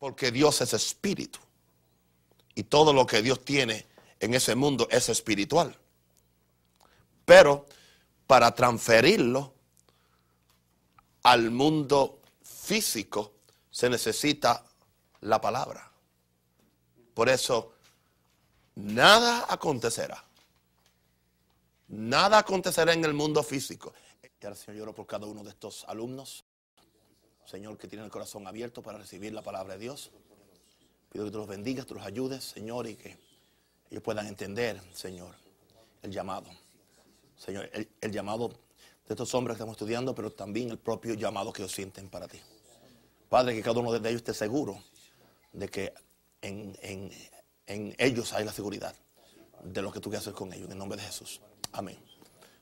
Porque Dios es espíritu. Y todo lo que Dios tiene en ese mundo es espiritual. Pero para transferirlo al mundo físico se necesita la palabra. Por eso, nada acontecerá. Nada acontecerá en el mundo físico. Y ahora, Señor, lloro por cada uno de estos alumnos. Señor, que tienen el corazón abierto para recibir la palabra de Dios. Pido que tú los bendigas, tú los ayudes, Señor, y que ellos puedan entender, Señor, el llamado. Señor, el, llamado de estos hombres que estamos estudiando, pero también el propio llamado que ellos sienten para ti. Padre, que cada uno de ellos esté seguro de que en, en ellos hay la seguridad de lo que tú quieres hacer con ellos, en el nombre de Jesús. Amén.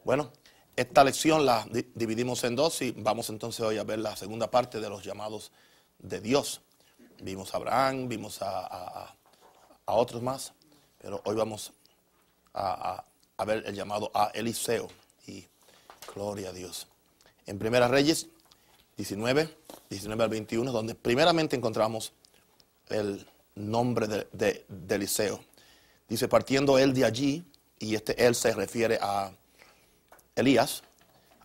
Bueno, esta lección la dividimos en dos y vamos entonces hoy a ver la segunda parte de los llamados de Dios. Vimos a Abraham, vimos a, otros más, pero hoy vamos a, ver el llamado a Eliseo y gloria a Dios. En Primera Reyes 19, 19 al 21, donde primeramente encontramos el nombre de, de Eliseo. Dice, partiendo él de allí, y este él se refiere a Elías,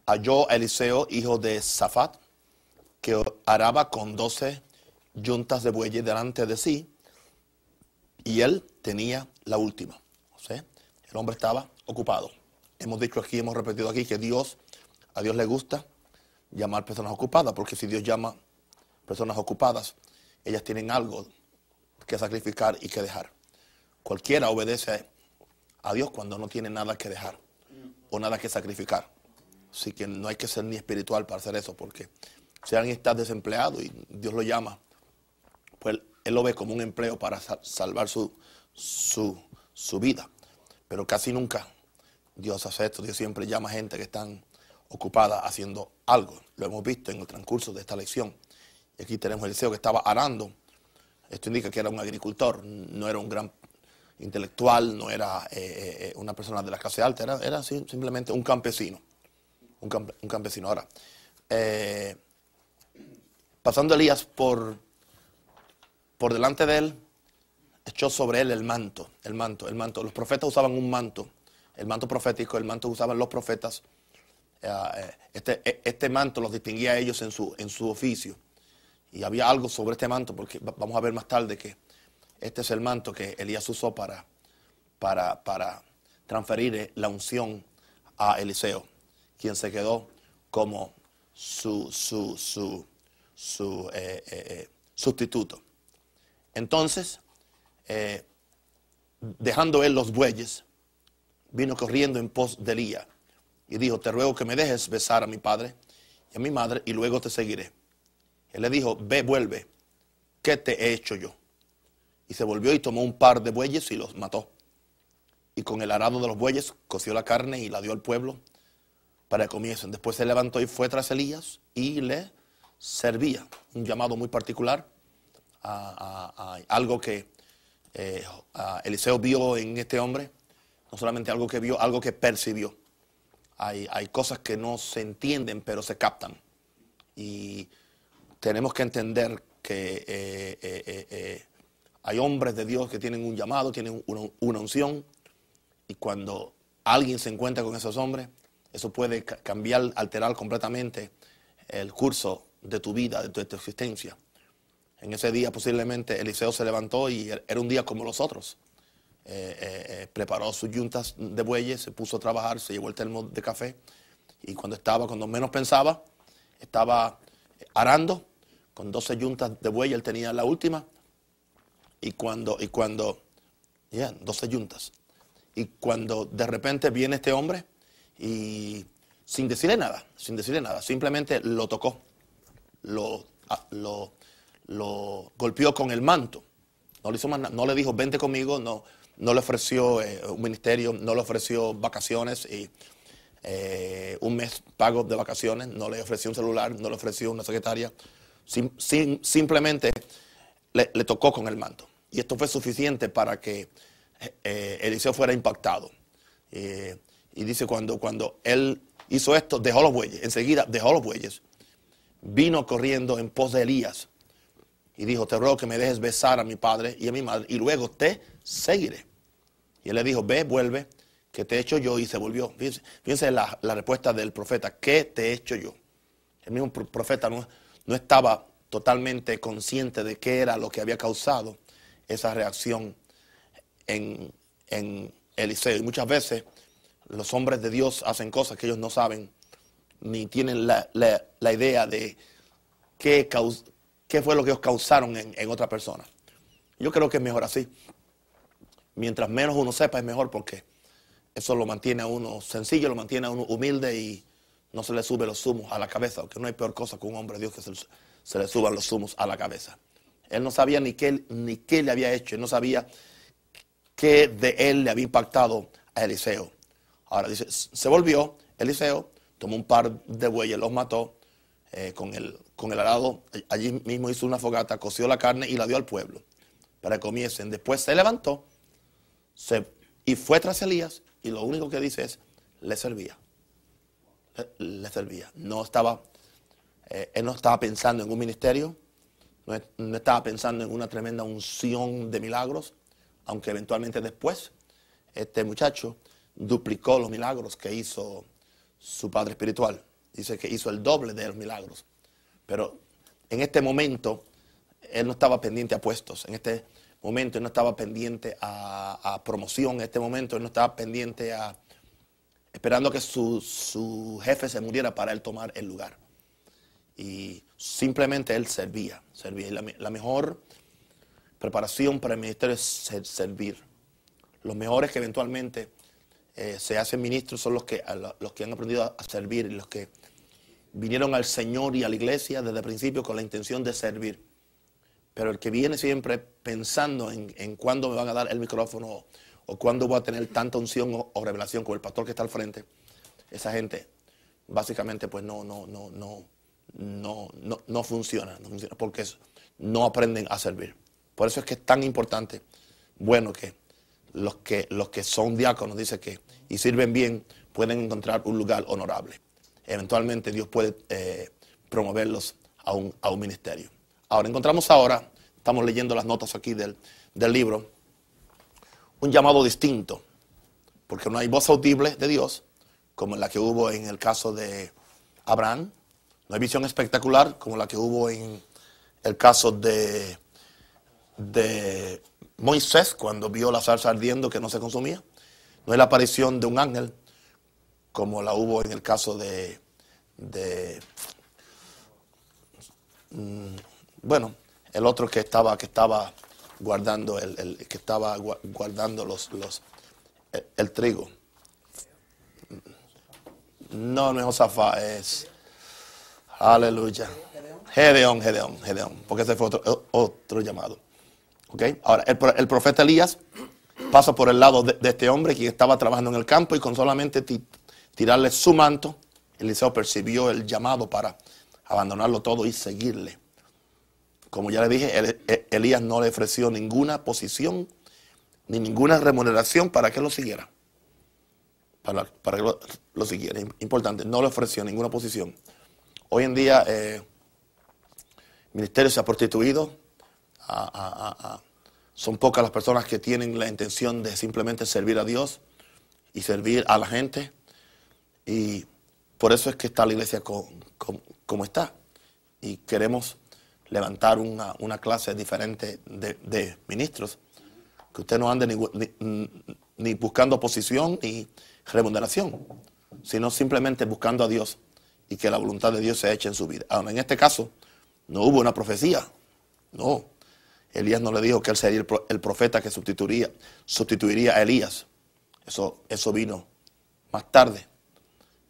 halló a Eliseo, hijo de Safat, que araba con doce yuntas de bueyes delante de sí, y él tenía la última. El hombre estaba ocupado. Hemos dicho aquí, hemos repetido aquí que Dios, a Dios le gusta llamar personas ocupadas, porque si Dios llama personas ocupadas, ellas tienen algo que sacrificar y que dejar. Cualquiera obedece a Dios cuando no tiene nada que dejar o nada que sacrificar. Así que no hay que ser ni espiritual para hacer eso, porque si alguien está desempleado y Dios lo llama, pues él lo ve como un empleo para salvar su, su, vida. Pero casi nunca Dios hace esto. Dios siempre llama a gente que están ocupada haciendo algo. Lo hemos visto en el transcurso de esta lección. Y aquí tenemos el Eliseo que estaba arando. Esto indica que era un agricultor, no era un gran intelectual, no era eh, eh, eh, una persona de la clase alta, era, era simplemente un campesino. Un, campesino. Ahora, pasando Elías por, por delante de él, echó sobre él el manto, el manto, el manto. Los profetas usaban un manto, el manto profético, el manto usaban los profetas. Este, este, manto los distinguía a ellos en su, en su oficio. Y había algo sobre este manto, porque vamos a ver más tarde que este es el manto que Elías usó para, para, para transferir la unción a Eliseo, quien se quedó como su, su, su, su eh, eh, eh, sustituto. Entonces, dejando él los bueyes, vino corriendo en pos de Elías y dijo, te ruego que me dejes besar a mi padre y a mi madre y luego te seguiré. Él le dijo, ve, vuelve, ¿qué te he hecho yo? Y se volvió y tomó un par de bueyes y los mató. Y con el arado de los bueyes coció la carne y la dio al pueblo para que comiesen. Después se levantó y fue tras Elías y le servía. Un llamado muy particular a, algo que eh, Eliseo vio en este hombre. No solamente algo que vio, algo que percibió. Hay, cosas que no se entienden, pero se captan. Y tenemos que entender que eh, eh, hay hombres de Dios que tienen un llamado, tienen una, unción, y cuando alguien se encuentra con esos hombres, eso puede cambiar, alterar completamente el curso de tu vida, de tu, existencia. En ese día posiblemente Eliseo se levantó y er, era un día como los otros. Eh, eh, eh, preparó sus yuntas de bueyes, se puso a trabajar, se llevó el termo de café y cuando estaba, cuando menos pensaba, estaba arando con 12 yuntas de bueyes, él tenía la última y cuando, y cuando, ya, 12 yuntas. Y cuando de repente viene este hombre y sin decirle nada, sin decirle nada, simplemente lo tocó, lo, ah, lo, golpeó con el manto. No le, hizo más no le dijo, vente conmigo, no, no le ofreció eh, un ministerio, no le ofreció vacaciones y eh, un mes pago de vacaciones, no le ofreció un celular, no le ofreció una secretaria. simplemente le, tocó con el manto. Y esto fue suficiente para que eh, Eliseo fuera impactado. Eh, y dice, cuando, cuando él hizo esto, dejó los bueyes. Enseguida dejó los bueyes. Vino corriendo en pos de Elías y dijo, te ruego que me dejes besar a mi padre y a mi madre y luego te seguiré. Y él le dijo, ve, vuelve, que te he hecho yo y se volvió. Fíjense, la, la, respuesta del profeta, ¿qué te he hecho yo? El mismo profeta no, no estaba totalmente consciente de qué era lo que había causado esa reacción en, en Eliseo. Y muchas veces los hombres de Dios hacen cosas que ellos no saben ni tienen la, la, idea de qué, qué, fue lo que ellos causaron en, en otra persona. Yo creo que es mejor así. Mientras menos uno sepa es mejor porque eso lo mantiene a uno sencillo, lo mantiene a uno humilde y no se le sube los zumos a la cabeza, porque no hay peor cosa que un hombre de Dios que se, le suban los zumos a la cabeza. Él no sabía ni qué, ni qué le había hecho, él no sabía qué de él le había impactado a Eliseo. Ahora dice, se volvió Eliseo, tomó un par de bueyes, los mató eh, con, el, con el arado, allí mismo hizo una fogata, coció la carne y la dio al pueblo para que comiesen. Después se levantó se, y fue tras Elías y lo único que dice es, le servía. Le, servía. No estaba, eh, él no estaba pensando en un ministerio, no, estaba pensando en una tremenda unción de milagros, aunque eventualmente después este muchacho duplicó los milagros que hizo su padre espiritual. Dice que hizo el doble de los milagros. Pero en este momento él no estaba pendiente a puestos. En este momento él no estaba pendiente a, promoción, en este momento él no estaba pendiente a esperando que su, jefe se muriera para él tomar el lugar. Y simplemente él servía, servía. La, mejor preparación para el ministerio es servir. Los mejores que eventualmente eh, se hacen ministros son los que, los que han aprendido a servir y los que vinieron al Señor y a la iglesia desde el principio con la intención de servir. Pero el que viene siempre pensando en, en cuándo me van a dar el micrófono o, cuándo voy a tener tanta unción o, revelación con el pastor que está al frente, esa gente básicamente pues no, no, no, no, no, no funciona, no funciona porque no aprenden a servir. Por eso es que es tan importante, bueno, que los que, los que son diáconos, dice que, y sirven bien, pueden encontrar un lugar honorable. Eventualmente Dios puede eh, promoverlos a un, a un ministerio. Ahora, encontramos ahora, estamos leyendo las notas aquí del, libro, un llamado distinto, porque no hay voz audible de Dios, como la que hubo en el caso de Abraham, no hay visión espectacular, como la que hubo en el caso de, Moisés, cuando vio la salsa ardiendo que no se consumía, no hay la aparición de un ángel, como la hubo en el caso de, mm, bueno, el otro que estaba, que estaba guardando el, que estaba guardando los, los el, trigo. No, no es Josafá, es aleluya. Gedeón, Gedeón, Gedeón, porque ese fue otro, otro llamado. ¿Okay? Ahora, el, profeta Elías pasa por el lado de, este hombre que estaba trabajando en el campo y con solamente tirarle su manto, Eliseo percibió el llamado para abandonarlo todo y seguirle. Como ya le dije, Elías no le ofreció ninguna posición ni ninguna remuneración para que lo siguiera. Para, para que lo, siguiera. Importante, no le ofreció ninguna posición. Hoy en día eh, el ministerio se ha prostituido. son pocas las personas que tienen la intención de simplemente servir a Dios y servir a la gente. Y por eso es que está la iglesia como está. Y queremos levantar una, clase diferente de, ministros, que usted no ande ni, buscando posición ni remuneración, sino simplemente buscando a Dios y que la voluntad de Dios se eche en su vida. Ahora, en este caso, no hubo una profecía, no. Elías no le dijo que él sería el profeta que sustituiría, sustituiría a Elías. Eso, eso vino más tarde.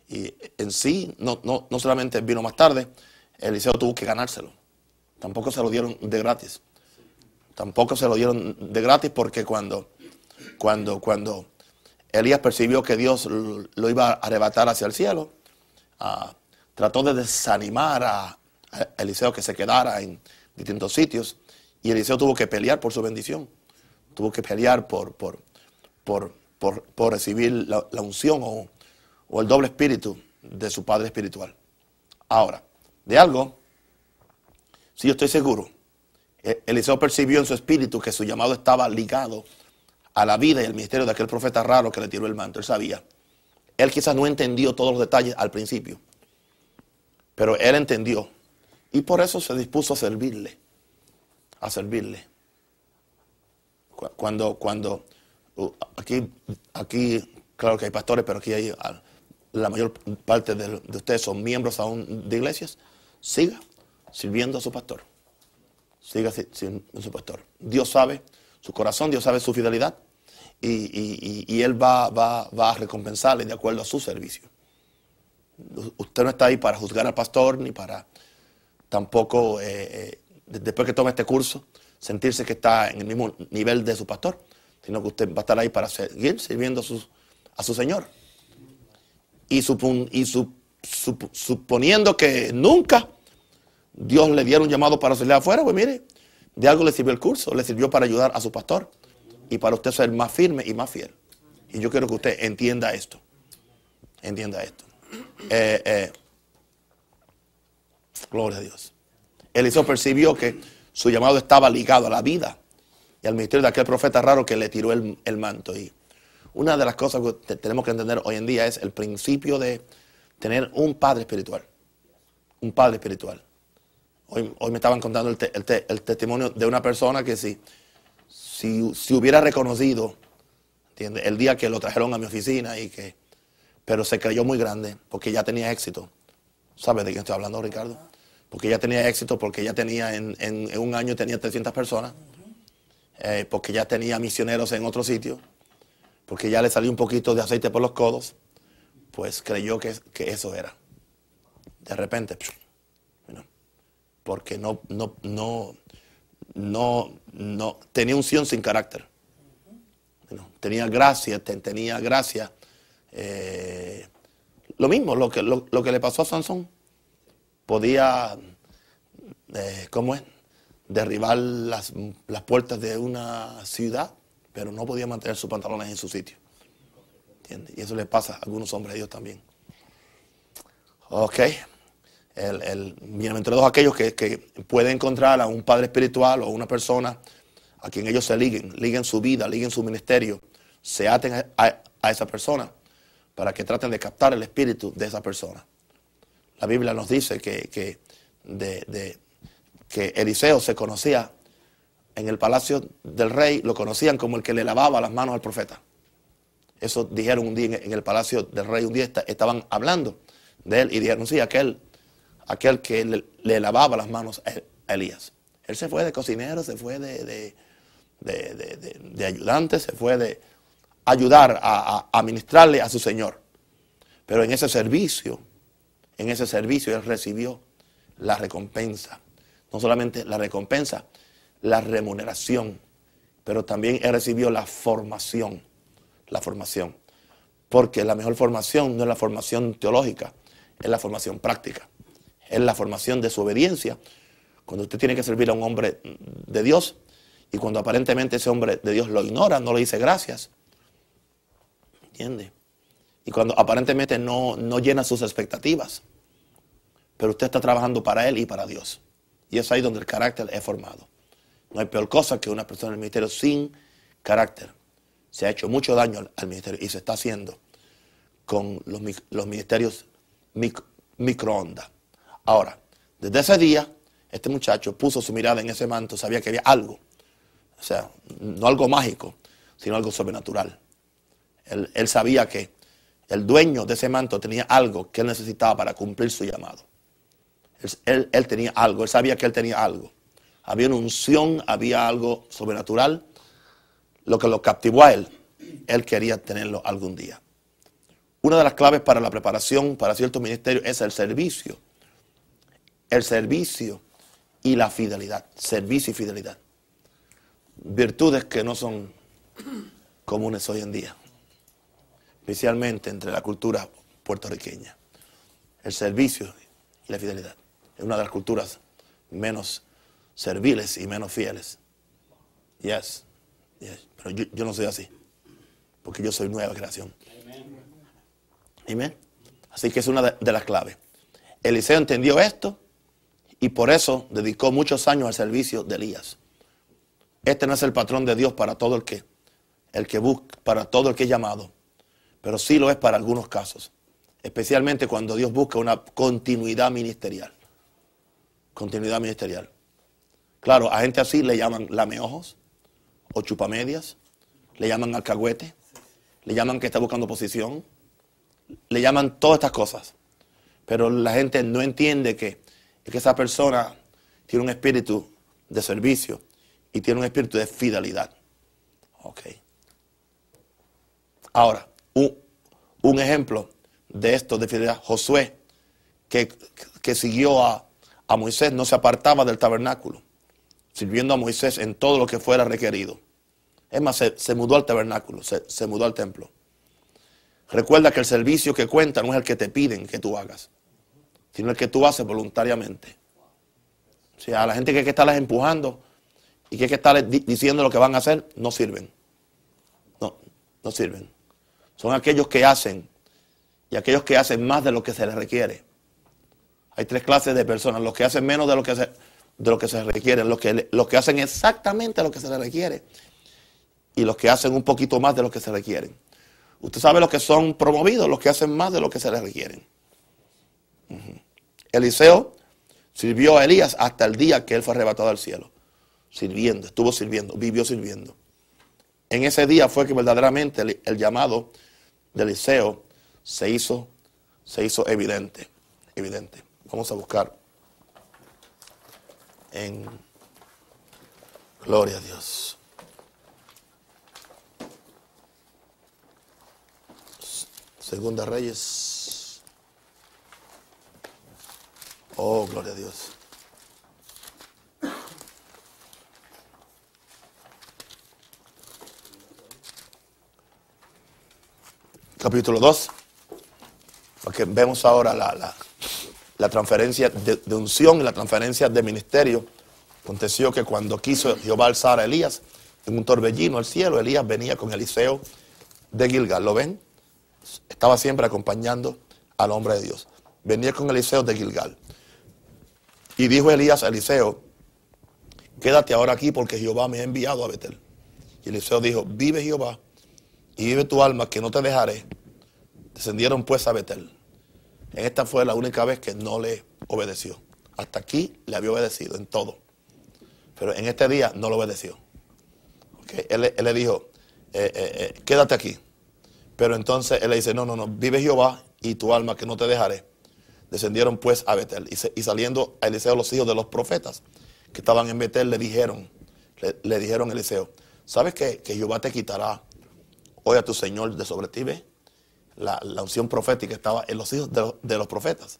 Y en sí, no, no, no solamente vino más tarde, Eliseo tuvo que ganárselo. Tampoco se lo dieron de gratis. Tampoco se lo dieron de gratis porque cuando, cuando, cuando Elías percibió que Dios lo iba a arrebatar hacia el cielo, ah, trató de desanimar a, Eliseo que se quedara en distintos sitios y Eliseo tuvo que pelear por su bendición. Tuvo que pelear por, por, por, recibir la, unción o, o el doble espíritu de su padre espiritual. Ahora, de algo si yo estoy seguro, E- Eliseo percibió en su espíritu que su llamado estaba ligado a la vida y el ministerio de aquel profeta raro que le tiró el manto. Él sabía. Él quizás no entendió todos los detalles al principio, pero él entendió. Y por eso se dispuso a servirle, a servirle. Cu- Cuando, cuando, uh, aquí, aquí, claro que hay pastores, pero aquí hay, ah, la mayor parte de, de ustedes son miembros aún de iglesias, siga sirviendo a su pastor. Siga si- sirviendo a su pastor. Dios sabe su corazón, Dios sabe su fidelidad y, y- y- y Él va, va- va a recompensarle de acuerdo a su servicio. Usted no está ahí para juzgar al pastor ni para tampoco, eh, eh, de- después que tome este curso, sentirse que está en el mismo nivel de su pastor, sino que usted va a estar ahí para seguir sirviendo a su, Señor. Y, y su- sup- suponiendo que nunca Dios le diera un llamado para salir afuera, pues mire, de algo le sirvió el curso, le sirvió para ayudar a su pastor y para usted ser más firme y más fiel. Y yo quiero que usted entienda esto. Entienda esto. Eh, eh, gloria a Dios. Eliseo percibió que su llamado estaba ligado a la vida y al ministerio de aquel profeta raro que le tiró el, el manto. Y una de las cosas que te- tenemos que entender hoy en día es el principio de tener un padre espiritual. Un padre espiritual. Hoy, hoy me estaban contando el, te- el te- el testimonio de una persona que si, si, si hubiera reconocido, el día que lo trajeron a mi oficina y que, pero se creyó muy grande porque ya tenía éxito. ¿Sabes de quién estoy hablando, Ricardo? Porque ya tenía éxito, porque ya tenía en, un año tenía 300 personas, eh, porque ya tenía misioneros en otro sitio, porque ya le salió un poquito de aceite por los codos, pues creyó que, que eso era. De repente, porque no, no, no, no, no, tenía unción sin carácter. Tenía gracia, te- tenía gracia. Eh, lo mismo, lo que, lo, lo que le pasó a Sansón. Podía, eh, ¿cómo es? Derribar las, las puertas de una ciudad, pero no podía mantener sus pantalones en su sitio. Y eso le pasa a algunos hombres de Dios también. Ok. El, el bienaventurados aquellos que, que pueden encontrar a un padre espiritual o una persona a quien ellos se liguen, liguen su vida, liguen su ministerio, se aten a, a- a esa persona para que traten de captar el espíritu de esa persona. La Biblia nos dice que, que, de- que Eliseo se conocía en el palacio del rey, lo conocían como el que le lavaba las manos al profeta. Eso dijeron un día en- el palacio del rey, un día esta- estaban hablando de él y dijeron, sí, aquel, aquel que le, lavaba las manos a Elías. Él se fue de cocinero, se fue de- de- de ayudante, se fue de ayudar a, a, ministrarle a su Señor. Pero en ese servicio, en ese servicio él recibió la recompensa. No solamente la recompensa, la remuneración, pero también él recibió la formación. La formación. Porque la mejor formación no es la formación teológica, es la formación práctica. Es la formación de su obediencia. Cuando usted tiene que servir a un hombre de Dios y cuando aparentemente ese hombre de Dios lo ignora, no le dice gracias. ¿Entiende? Y cuando aparentemente no, no llena sus expectativas. Pero usted está trabajando para Él y para Dios. Y es ahí donde el carácter es formado. No hay peor cosa que una persona en el ministerio sin carácter. Se ha hecho mucho daño al, ministerio y se está haciendo con los, los ministerios mic- microondas. Ahora, desde ese día, este muchacho puso su mirada en ese manto, sabía que había algo. O sea, no algo mágico, sino algo sobrenatural. Él, sabía que el dueño de ese manto tenía algo que él necesitaba para cumplir su llamado. Él, él- él tenía algo, él sabía que él tenía algo. Había una unción, había algo sobrenatural, lo que lo captivó a él. Él quería tenerlo algún día. Una de las claves para la preparación para ciertos ministerios es el servicio. El servicio y la fidelidad. Servicio y fidelidad. Virtudes que no son comunes hoy en día especialmente entre la cultura puertorriqueña. El servicio y la fidelidad. Es una de las culturas menos serviles y menos fieles. Yes, yes. Pero yo, no soy así, porque yo soy nueva creación. Amén. Así que es una de, de las claves. Eliseo entendió esto Y por eso dedicó muchos años al servicio de Elías. Este no es el patrón de Dios para todo el que, el que busca, para todo el que es llamado, pero sí lo es para algunos casos, especialmente cuando Dios busca una continuidad ministerial. Continuidad ministerial. Claro, a gente así le llaman lameojos o chupamedias, le llaman alcahuete, le llaman que está buscando posición, le llaman todas estas cosas. Pero la gente no entiende que, que esa persona tiene un espíritu de servicio y tiene un espíritu de fidelidad. Ok. Ahora, un, ejemplo de esto, de fidelidad, Josué, que, que siguió a, a Moisés, no se apartaba del tabernáculo, sirviendo a Moisés en todo lo que fuera requerido. Es más, se, mudó al tabernáculo, se, se, mudó al templo. Recuerda que el servicio que cuenta no es el que te piden que tú hagas, sino el que tú haces voluntariamente. O sea, a la gente que hay que estarles empujando y que hay que estarles diciendo lo que van a hacer, no sirven. No, no sirven. Son aquellos que hacen y aquellos que hacen más de lo que se les requiere. Hay tres clases de personas, los que hacen menos de lo que se, de lo que requiere, los que, los que hacen exactamente lo que se les requiere y los que hacen un poquito más de lo que se requieren. Usted sabe los que son promovidos, los que hacen más de lo que se les requieren. Eliseo sirvió a Elías hasta el día que él fue arrebatado al cielo. Sirviendo, estuvo sirviendo, vivió sirviendo. En ese día fue que verdaderamente el, llamado de Eliseo se hizo, se hizo evidente. Evidente. Vamos a buscar en Gloria a Dios. Segunda Reyes. Oh, gloria a Dios. Capítulo 2. Porque vemos ahora la, la, transferencia de, de, unción y la transferencia de ministerio. Aconteció que cuando quiso Jehová alzar a Elías en un torbellino al cielo, Elías venía con Eliseo de Gilgal. ¿Lo ven? estaba siempre acompañando al hombre de Dios. Venía con Eliseo de Gilgal. Y dijo Elías a Eliseo, quédate ahora aquí porque Jehová me ha enviado a Betel. Y Eliseo dijo, vive Jehová y vive tu alma que no te dejaré. Descendieron pues a Betel. Esta fue la única vez que no le obedeció. Hasta aquí le había obedecido en todo. Pero en este día no lo obedeció. Él, le dijo, eh, eh, eh, quédate aquí. Pero entonces él le dice, no, no, no, vive Jehová y tu alma que no te dejaré. Descendieron pues a Betel. Y, saliendo a Eliseo los hijos de los profetas que estaban en Betel le dijeron, le, dijeron a Eliseo, ¿sabes que, que, Jehová te quitará hoy a tu Señor de sobre ti? ¿ve? La, unción profética estaba en los hijos de, los profetas.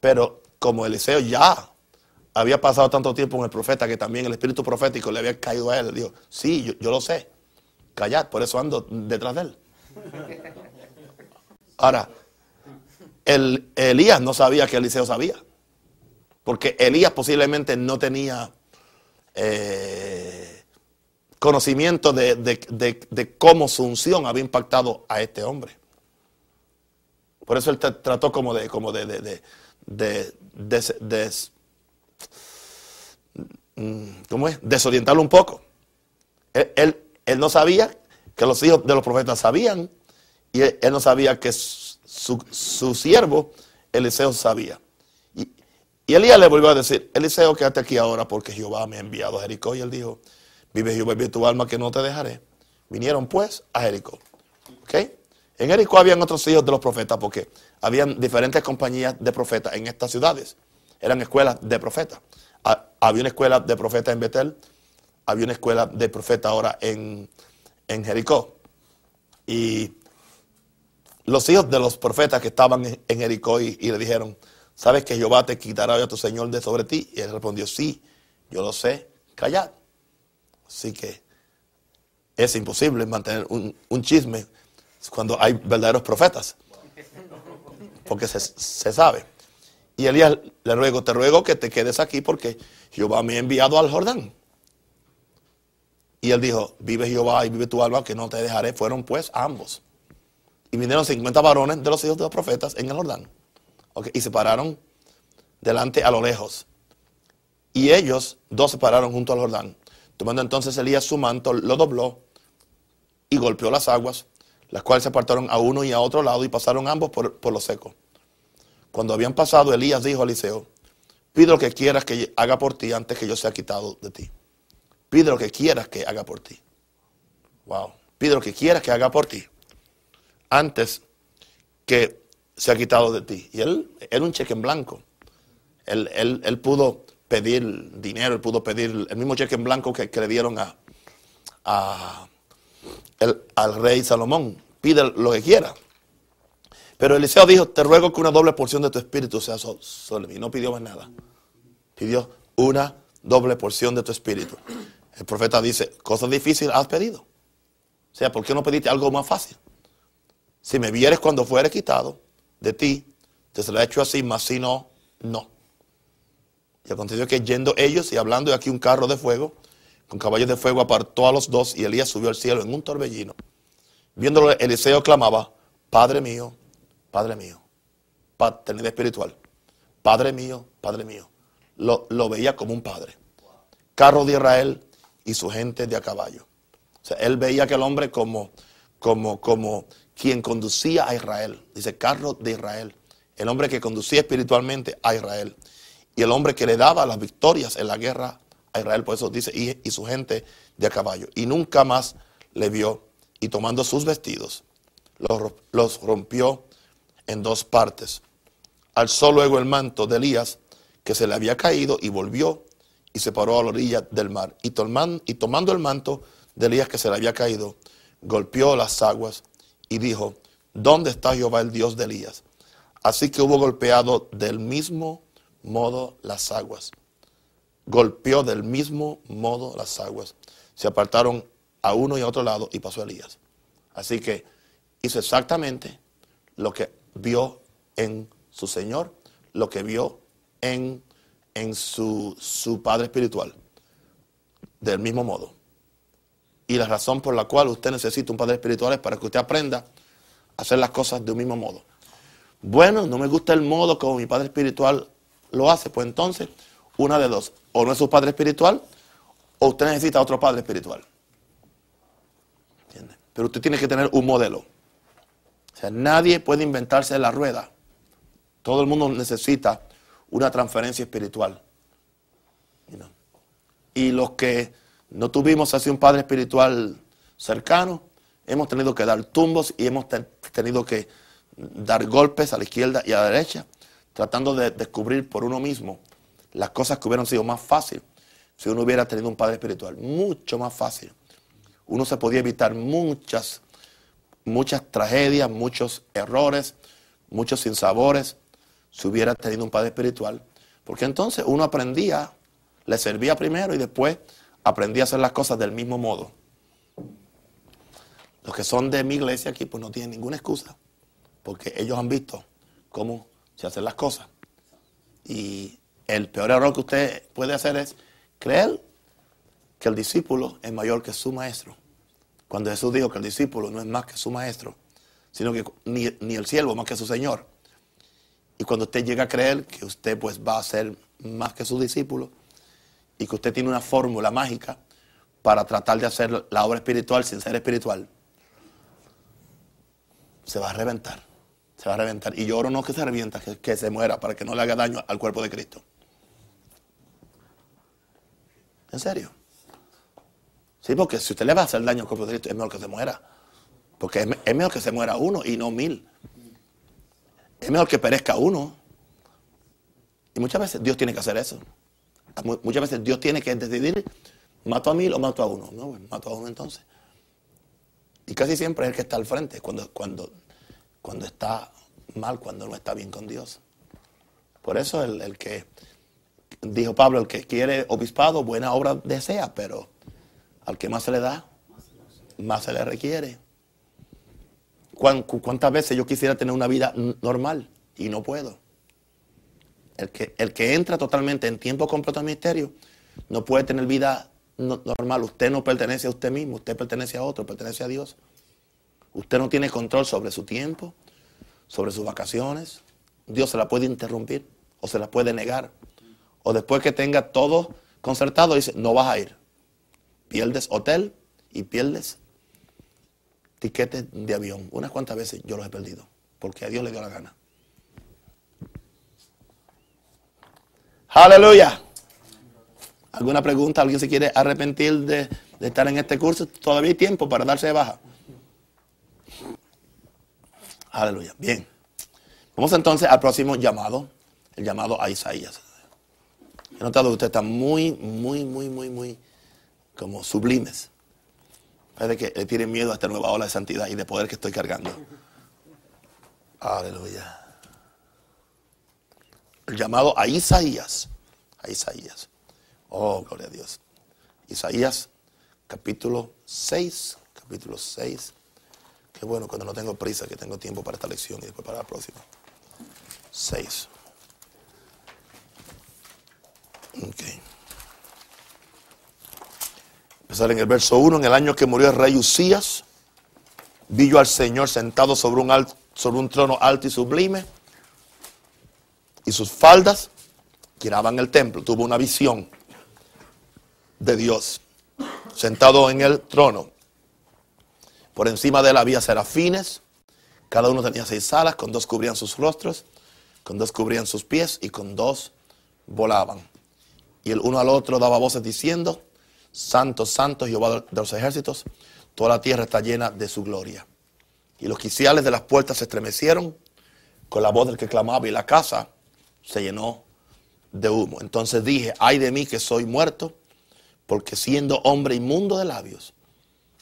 Pero como Eliseo ya había pasado tanto tiempo con el profeta que también el espíritu profético le había caído a él, dijo, sí, yo, lo sé, callad, por eso ando detrás de él. Ahora, el, Elías no sabía que Eliseo sabía. Porque Elías posiblemente no tenía eh, conocimiento de, cómo su unción había impactado a este hombre. Por eso él trató como de, como de, de, de, mm, ¿cómo es? desorientarlo un poco. él, él no sabía que los hijos de los profetas sabían y él, no sabía que su, siervo Eliseo sabía. Y, Elías le volvió a decir, Eliseo, quédate aquí ahora porque Jehová me ha enviado a Jericó. Y él dijo, vive Jehová y tu alma que no te dejaré. Vinieron pues a Jericó. En Jericó habían otros hijos de los profetas porque habían diferentes compañías de profetas en estas ciudades. Eran escuelas de profetas. Había una escuela de profetas en Betel, había una escuela de profetas ahora en, en Jericó. Y los hijos de los profetas que estaban en Jericó y, le dijeron, ¿sabes que Jehová te quitará a tu Señor de sobre ti? Y él respondió, sí, yo lo sé, callad. Así que es imposible mantener un, chisme cuando hay verdaderos profetas, porque se, sabe. Y Elías le ruego, te ruego que te quedes aquí porque Jehová me ha enviado al Jordán. Y él dijo, vive Jehová y vive tu alma, que no te dejaré. Fueron pues ambos. Y vinieron 50 varones de los hijos de los profetas en el Jordán. Y se pararon delante a lo lejos. Y ellos dos se pararon junto al Jordán. Tomando entonces Elías su manto, lo dobló y golpeó las aguas, las cuales se apartaron a uno y a otro lado y pasaron ambos por, por lo seco. Cuando habían pasado, Elías dijo a Eliseo, pide lo que quieras que haga por ti antes que yo sea quitado de ti. Pide lo que quieras que haga por ti. Wow. Pide lo que quieras que haga por ti antes que sea quitado de ti. Y él era un cheque en blanco. Él, él, pudo pedir dinero, él pudo pedir el mismo cheque en blanco que, le dieron a, al rey Salomón. Pide lo que quiera. Pero Eliseo dijo, te ruego que una doble porción de tu espíritu sea sobre mí. No pidió más nada. Pidió una doble porción de tu espíritu. El profeta dice, cosas difíciles has pedido. O sea, ¿por qué no pediste algo más fácil? Si me vieres cuando fuere quitado de ti, te se lo he hecho así, mas si no, no. Y aconteció que yendo ellos y hablando de aquí un carro de fuego, con caballos de fuego apartó a los dos y Elías subió al cielo en un torbellino. Viéndolo, Eliseo clamaba, Padre mío, Padre mío, paternidad espiritual, Padre mío, Padre mío. Lo, lo, veía como un padre. Carro de Israel y su gente de a caballo. O sea, él veía aquel hombre como, como, como quien conducía a Israel. Dice, carro de Israel. El hombre que conducía espiritualmente a Israel. Y el hombre que le daba las victorias en la guerra a Israel. Por eso dice, y, su gente de a caballo. Y nunca más le vio. Y tomando sus vestidos, los, rompió en dos partes. Alzó luego el manto de Elías, que se le había caído, y volvió y se paró a la orilla del mar. Y, y tomando el manto de Elías que se le había caído, golpeó las aguas y dijo, ¿dónde está Jehová el Dios de Elías? Así que hubo golpeado del mismo modo las aguas. Golpeó del mismo modo las aguas. Se apartaron a uno y a otro lado y pasó Elías. Así que hizo exactamente lo que vio en su Señor, lo que vio en, en su, su Padre espiritual. Del mismo modo. Y la razón por la cual usted necesita un Padre espiritual es para que usted aprenda a hacer las cosas de un mismo modo. Bueno, no me gusta el modo como mi Padre espiritual lo hace, pues entonces, una de dos, o no es su Padre espiritual, o usted necesita otro Padre espiritual. Pero usted tiene que tener un modelo. O sea, nadie puede inventarse la rueda. Todo el mundo necesita una transferencia espiritual. Y los que no tuvimos así un padre espiritual cercano, hemos tenido que dar tumbos y hemos tenido que dar golpes a la izquierda y a la derecha, tratando de descubrir por uno mismo las cosas que hubieran sido más fáciles si uno hubiera tenido un padre espiritual, mucho más fácil. Uno se podía evitar muchas, muchas tragedias, muchos errores, muchos sinsabores, si hubiera tenido un padre espiritual, porque entonces uno aprendía, le servía primero y después aprendí a hacer las cosas del mismo modo. Los que son de mi iglesia aquí, pues no tienen ninguna excusa, porque ellos han visto cómo se hacen las cosas. Y el peor error que usted puede hacer es creer que el discípulo es mayor que su maestro. Cuando Jesús dijo que el discípulo no es más que su maestro, sino que ni, ni el siervo más que su Señor. Y cuando usted llega a creer que usted pues va a ser más que su discípulo, y que usted tiene una fórmula mágica para tratar de hacer la obra espiritual sin ser espiritual, se va a reventar. Se va a reventar. Y yo oro no que se revienta, que, se muera para que no le haga daño al cuerpo de Cristo. ¿En serio? Sí, porque si usted le va a hacer daño al cuerpo de Cristo, es mejor que se muera. Porque es, mejor que se muera uno y no mil. Es mejor que perezca uno. Y muchas veces Dios tiene que hacer eso. Muchas veces Dios tiene que decidir, mato a mil o mato a uno. No, mato a uno entonces. Y casi siempre es el que está al frente cuando, cuando, cuando está mal, cuando no está bien con Dios. Por eso el, el que, dijo Pablo, el que quiere obispado, buena obra desea, pero al que más se le da, más se le requiere. ¿Cuántas veces yo quisiera tener una vida normal y no puedo? El que, el que entra totalmente en tiempo completo al ministerio no puede tener vida normal. Usted no pertenece a usted mismo, usted pertenece a otro, pertenece a Dios. Usted no tiene control sobre su tiempo, sobre sus vacaciones. Dios se la puede interrumpir o se la puede negar o después que tenga todo concertado, dice, no vas a ir. Pierdes hotel y pierdes tiquetes de avión. Unas cuantas veces yo los he perdido, porque a Dios le dio la gana. Aleluya. ¿Alguna pregunta? ¿Alguien se quiere arrepentir de, de estar en este curso? Todavía hay tiempo para darse de baja. Aleluya. Bien. Vamos entonces al próximo llamado, el llamado a Isaías. He notado que ustedes están muy, muy, muy, muy, muy como sublimes. Parece que le tienen miedo a esta nueva ola de santidad y de poder que estoy cargando. Aleluya. El llamado a Isaías. A Isaías. Oh, gloria a Dios. Isaías, capítulo 6. Capítulo 6. Qué bueno cuando no tengo prisa, que tengo tiempo para esta lección y después para la próxima. 6. Ok. Empezar en el verso 1. En el año que murió el rey Usías, vi yo al Señor sentado sobre un, sobre un trono alto y sublime, y sus faldas giraban el templo. Tuvo una visión de Dios sentado en el trono. Por encima de él había serafines, cada uno tenía seis alas, con dos cubrían sus rostros, con dos cubrían sus pies y con dos volaban. Y el uno al otro daba voces diciendo, Santo, Santo Jehová de los ejércitos, toda la tierra está llena de su gloria. Y los quiciales de las puertas se estremecieron con la voz del que clamaba y la casa se llenó de humo. Entonces dije, ay de mí que soy muerto, porque siendo hombre inmundo de labios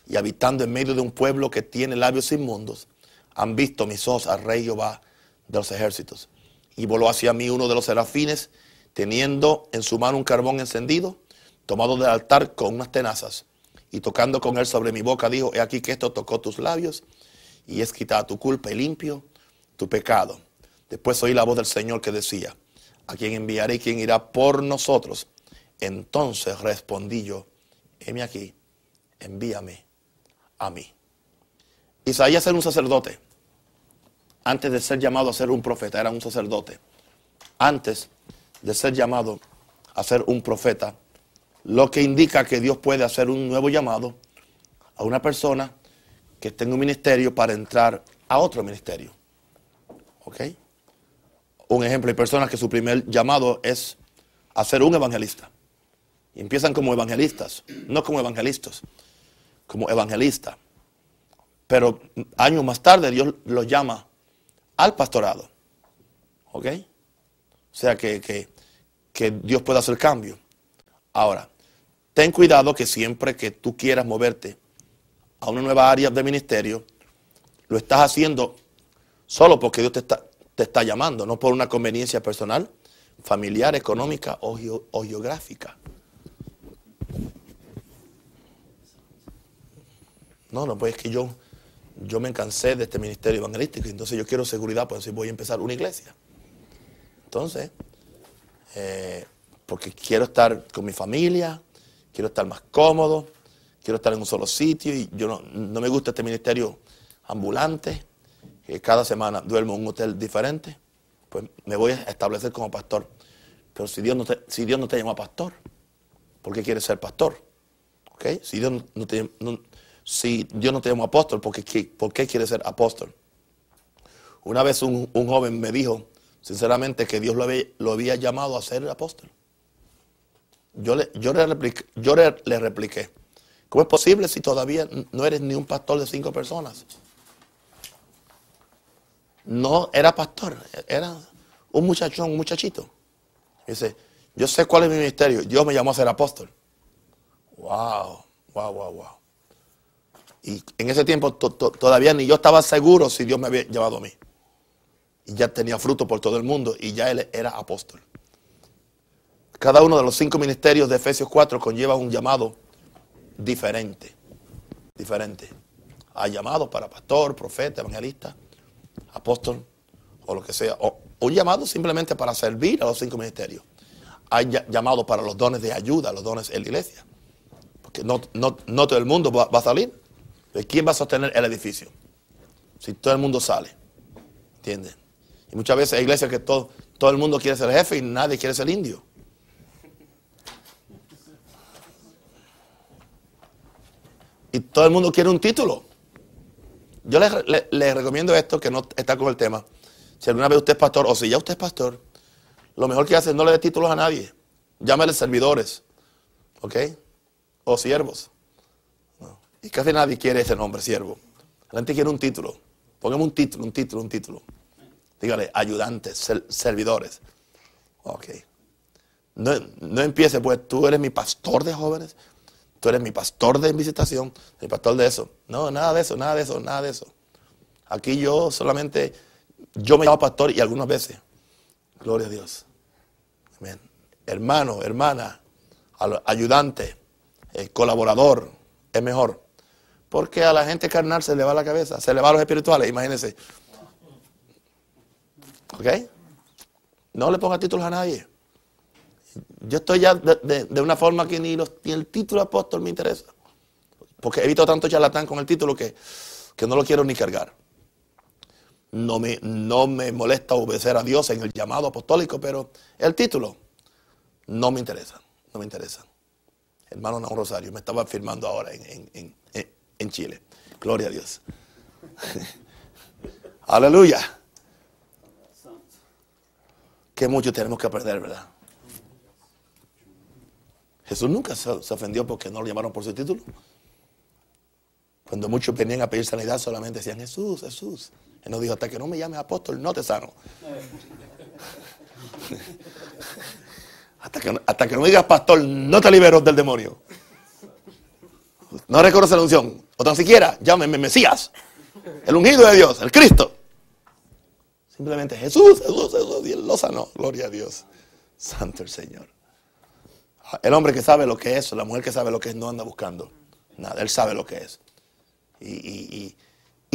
y habitando en medio de un pueblo que tiene labios inmundos, han visto mis ojos al rey Jehová de los ejércitos. Y voló hacia mí uno de los serafines teniendo en su mano un carbón encendido, tomado del altar con unas tenazas, y tocando con él sobre mi boca, dijo, he aquí que esto tocó tus labios, y es quitada tu culpa y limpio tu pecado. Después oí la voz del Señor que decía, a quien enviaré y quien irá por nosotros. Entonces respondí yo, heme aquí, envíame a mí. Isaías era un sacerdote. Antes de ser llamado a ser un profeta, era un sacerdote. Antes de ser llamado a ser un profeta, lo que indica que Dios puede hacer un nuevo llamado a una persona que esté en un ministerio para entrar a otro ministerio. ¿Ok? Un ejemplo, hay personas que su primer llamado es a ser un evangelista. Y empiezan como evangelistas, no como evangelistas, como evangelistas. Pero años más tarde Dios los llama al pastorado. ¿Ok? O sea que, que Dios pueda hacer cambio. Ahora, ten cuidado que siempre que tú quieras moverte a una nueva área de ministerio, lo estás haciendo solo porque Dios te está, te está llamando, no por una conveniencia personal, familiar, económica o geográfica. No, no, pues es que yo, yo me cansé de este ministerio evangelístico, entonces yo quiero seguridad, pues si voy a empezar una iglesia. Entonces, eh, porque quiero estar con mi familia, quiero estar más cómodo, quiero estar en un solo sitio y yo no, me gusta este ministerio ambulante, que cada semana duermo en un hotel diferente, pues me voy a establecer como pastor. Pero si Dios no te, si Dios no te llama pastor, ¿por qué quieres ser pastor? ¿Okay? Si, Dios no te, si Dios no te llama apóstol, ¿por qué, ¿por qué quieres ser apóstol? Una vez un, joven me dijo, sinceramente, que Dios lo había, llamado a ser apóstol. Yo le, repliqué, yo le, repliqué, ¿cómo es posible si todavía no eres ni un pastor de cinco personas? No era pastor, era un muchachón, un muchachito. Dice, yo sé cuál es mi ministerio. Dios me llamó a ser apóstol. Wow, wow, wow, wow. Y en ese tiempo todavía ni yo estaba seguro si Dios me había llevado a mí y ya tenía fruto por todo el mundo y ya él era apóstol. Cada uno de los cinco ministerios de Efesios 4 conlleva un llamado diferente. Diferente. Hay llamados para pastor, profeta, evangelista, apóstol o lo que sea. O un llamado simplemente para servir a los cinco ministerios. Hay llamados para los dones de ayuda, los dones en la iglesia. Porque no, todo el mundo va a salir. Quién va a sostener el edificio? Si todo el mundo sale. ¿Entienden? Y muchas veces hay iglesias que todo, todo el mundo quiere ser jefe y nadie quiere ser indio. Y todo el mundo quiere un título. Yo les, les, les recomiendo esto que no está con el tema. Si alguna vez usted es pastor o si ya usted es pastor, lo mejor que hace es no le dé títulos a nadie. Llámale servidores, ¿ok? O siervos. Y casi nadie quiere ese nombre, siervo. La gente quiere un título. Pongamos un título, un título, un título. Dígale, ayudantes, servidores. Ok. No, no empiece, pues tú eres mi pastor de jóvenes, tú eres mi pastor de visitación, mi pastor de eso. No, nada de eso, nada de eso, nada de eso. Aquí yo solamente, yo me llamo pastor y algunas veces, gloria a Dios. Amén. Hermano, hermana, ayudante, colaborador, es mejor. Porque a la gente carnal se le va la cabeza, se le va a los espirituales, imagínense. ¿Ok? No le ponga títulos a nadie. Yo estoy ya de, una forma que ni, el título apóstol me interesa. Porque he visto tanto charlatán con el título que, no lo quiero ni cargar. No me, no me molesta obedecer a Dios en el llamado apostólico, pero el título no me interesa. No me interesa. Hermano Naum Rosario, me estaba firmando ahora en Chile. Gloria a Dios. Aleluya. Que mucho tenemos que aprender, ¿verdad? Jesús nunca se, ofendió porque no lo llamaron por su título. Cuando muchos venían a pedir sanidad, solamente decían Jesús, Jesús. Él nos dijo, hasta que no me llames apóstol, no te sano. hasta, que, hasta que no digas pastor, no te libero del demonio. No reconoce la unción. O tan siquiera, llámeme Mesías. El ungido de Dios, el Cristo. Simplemente Jesús, Jesús, Jesús. Y él lo sanó. Gloria a Dios. Santo el Señor. El hombre que sabe lo que es, la mujer que sabe lo que es, no anda buscando nada. Él sabe lo que es. Y,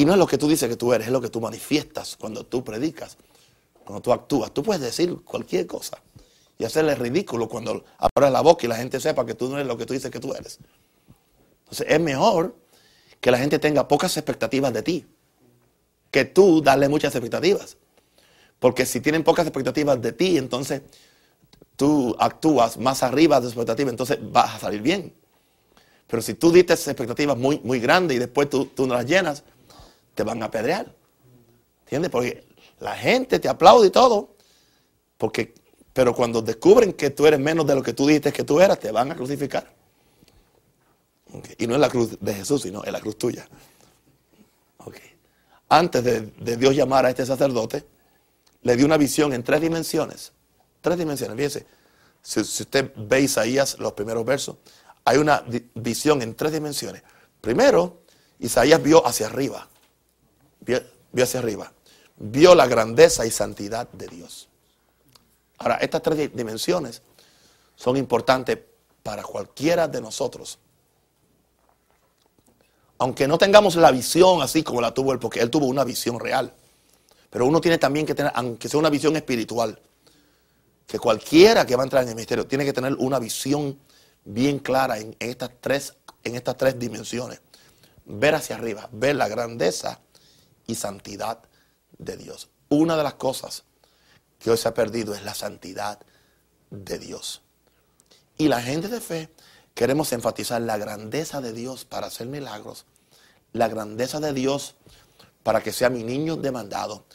no es lo que tú dices que tú eres, es lo que tú manifiestas cuando tú predicas, cuando tú actúas. Tú puedes decir cualquier cosa y hacerle ridículo cuando abres la boca y la gente sepa que tú no eres lo que tú dices que tú eres. Entonces es mejor que la gente tenga pocas expectativas de ti que tú darle muchas expectativas. Porque si tienen pocas expectativas de ti, entonces tú actúas más arriba de expectativas, entonces vas a salir bien. Pero si tú diste expectativas muy, muy grandes y después tú, no las llenas, te van a apedrear. ¿Entiendes? Porque la gente te aplaude y todo. Porque, pero cuando descubren que tú eres menos de lo que tú dijiste que tú eras, te van a crucificar. Y no es la cruz de Jesús, sino es la cruz tuya. Antes de, de Dios llamar a este sacerdote, le dio una visión en tres dimensiones. Tres dimensiones. Fíjense, si, usted ve Isaías, los primeros versos, hay una visión en tres dimensiones. Primero, Isaías vio hacia arriba. Vio, hacia arriba. Vio la grandeza y santidad de Dios. Ahora, estas tres dimensiones son importantes para cualquiera de nosotros. Aunque no tengamos la visión así como la tuvo él, porque él tuvo una visión real. Pero uno tiene también que tener, aunque sea una visión espiritual, que cualquiera que va a entrar en el ministerio tiene que tener una visión bien clara en, estas, tres, en estas tres dimensiones. Ver hacia arriba, ver la grandeza y santidad de Dios. Una de las cosas que hoy se ha perdido es la santidad de Dios. Y la gente de fe queremos enfatizar la grandeza de Dios para hacer milagros, la grandeza de Dios para que sea mi niño demandado,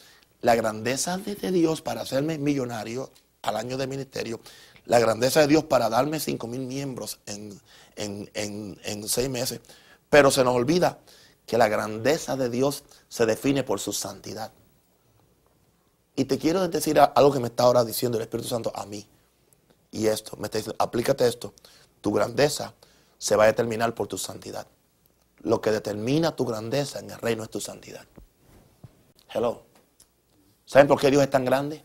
la grandeza de Dios para hacerme millonario al año de ministerio, la grandeza de Dios para darme cinco mil miembros en, en, seis meses. Pero se nos olvida que la grandeza de Dios se define por su santidad. Y te quiero decir algo que me está ahora diciendo el Espíritu Santo a mí. Y esto, me está diciendo, aplícate esto. Tu grandeza se va a determinar por tu santidad. Lo que determina tu grandeza en el reino es tu santidad. Hello. ¿Saben por qué Dios es tan grande?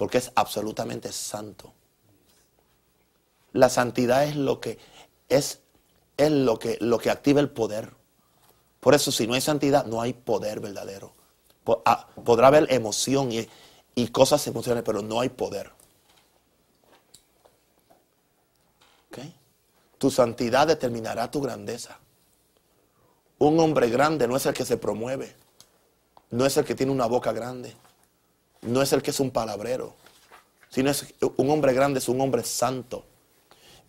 porque es absolutamente santo. La santidad es lo que es, es lo que, lo que activa el poder. Por eso si no hay santidad, no hay poder verdadero. Ah, podrá haber emoción y, y cosas emocionales, pero no hay poder. Tu santidad determinará tu grandeza. Un hombre grande no es el que se promueve, no es el que tiene una boca grande no es el que es un palabrero, sino es un hombre grande, es un hombre santo.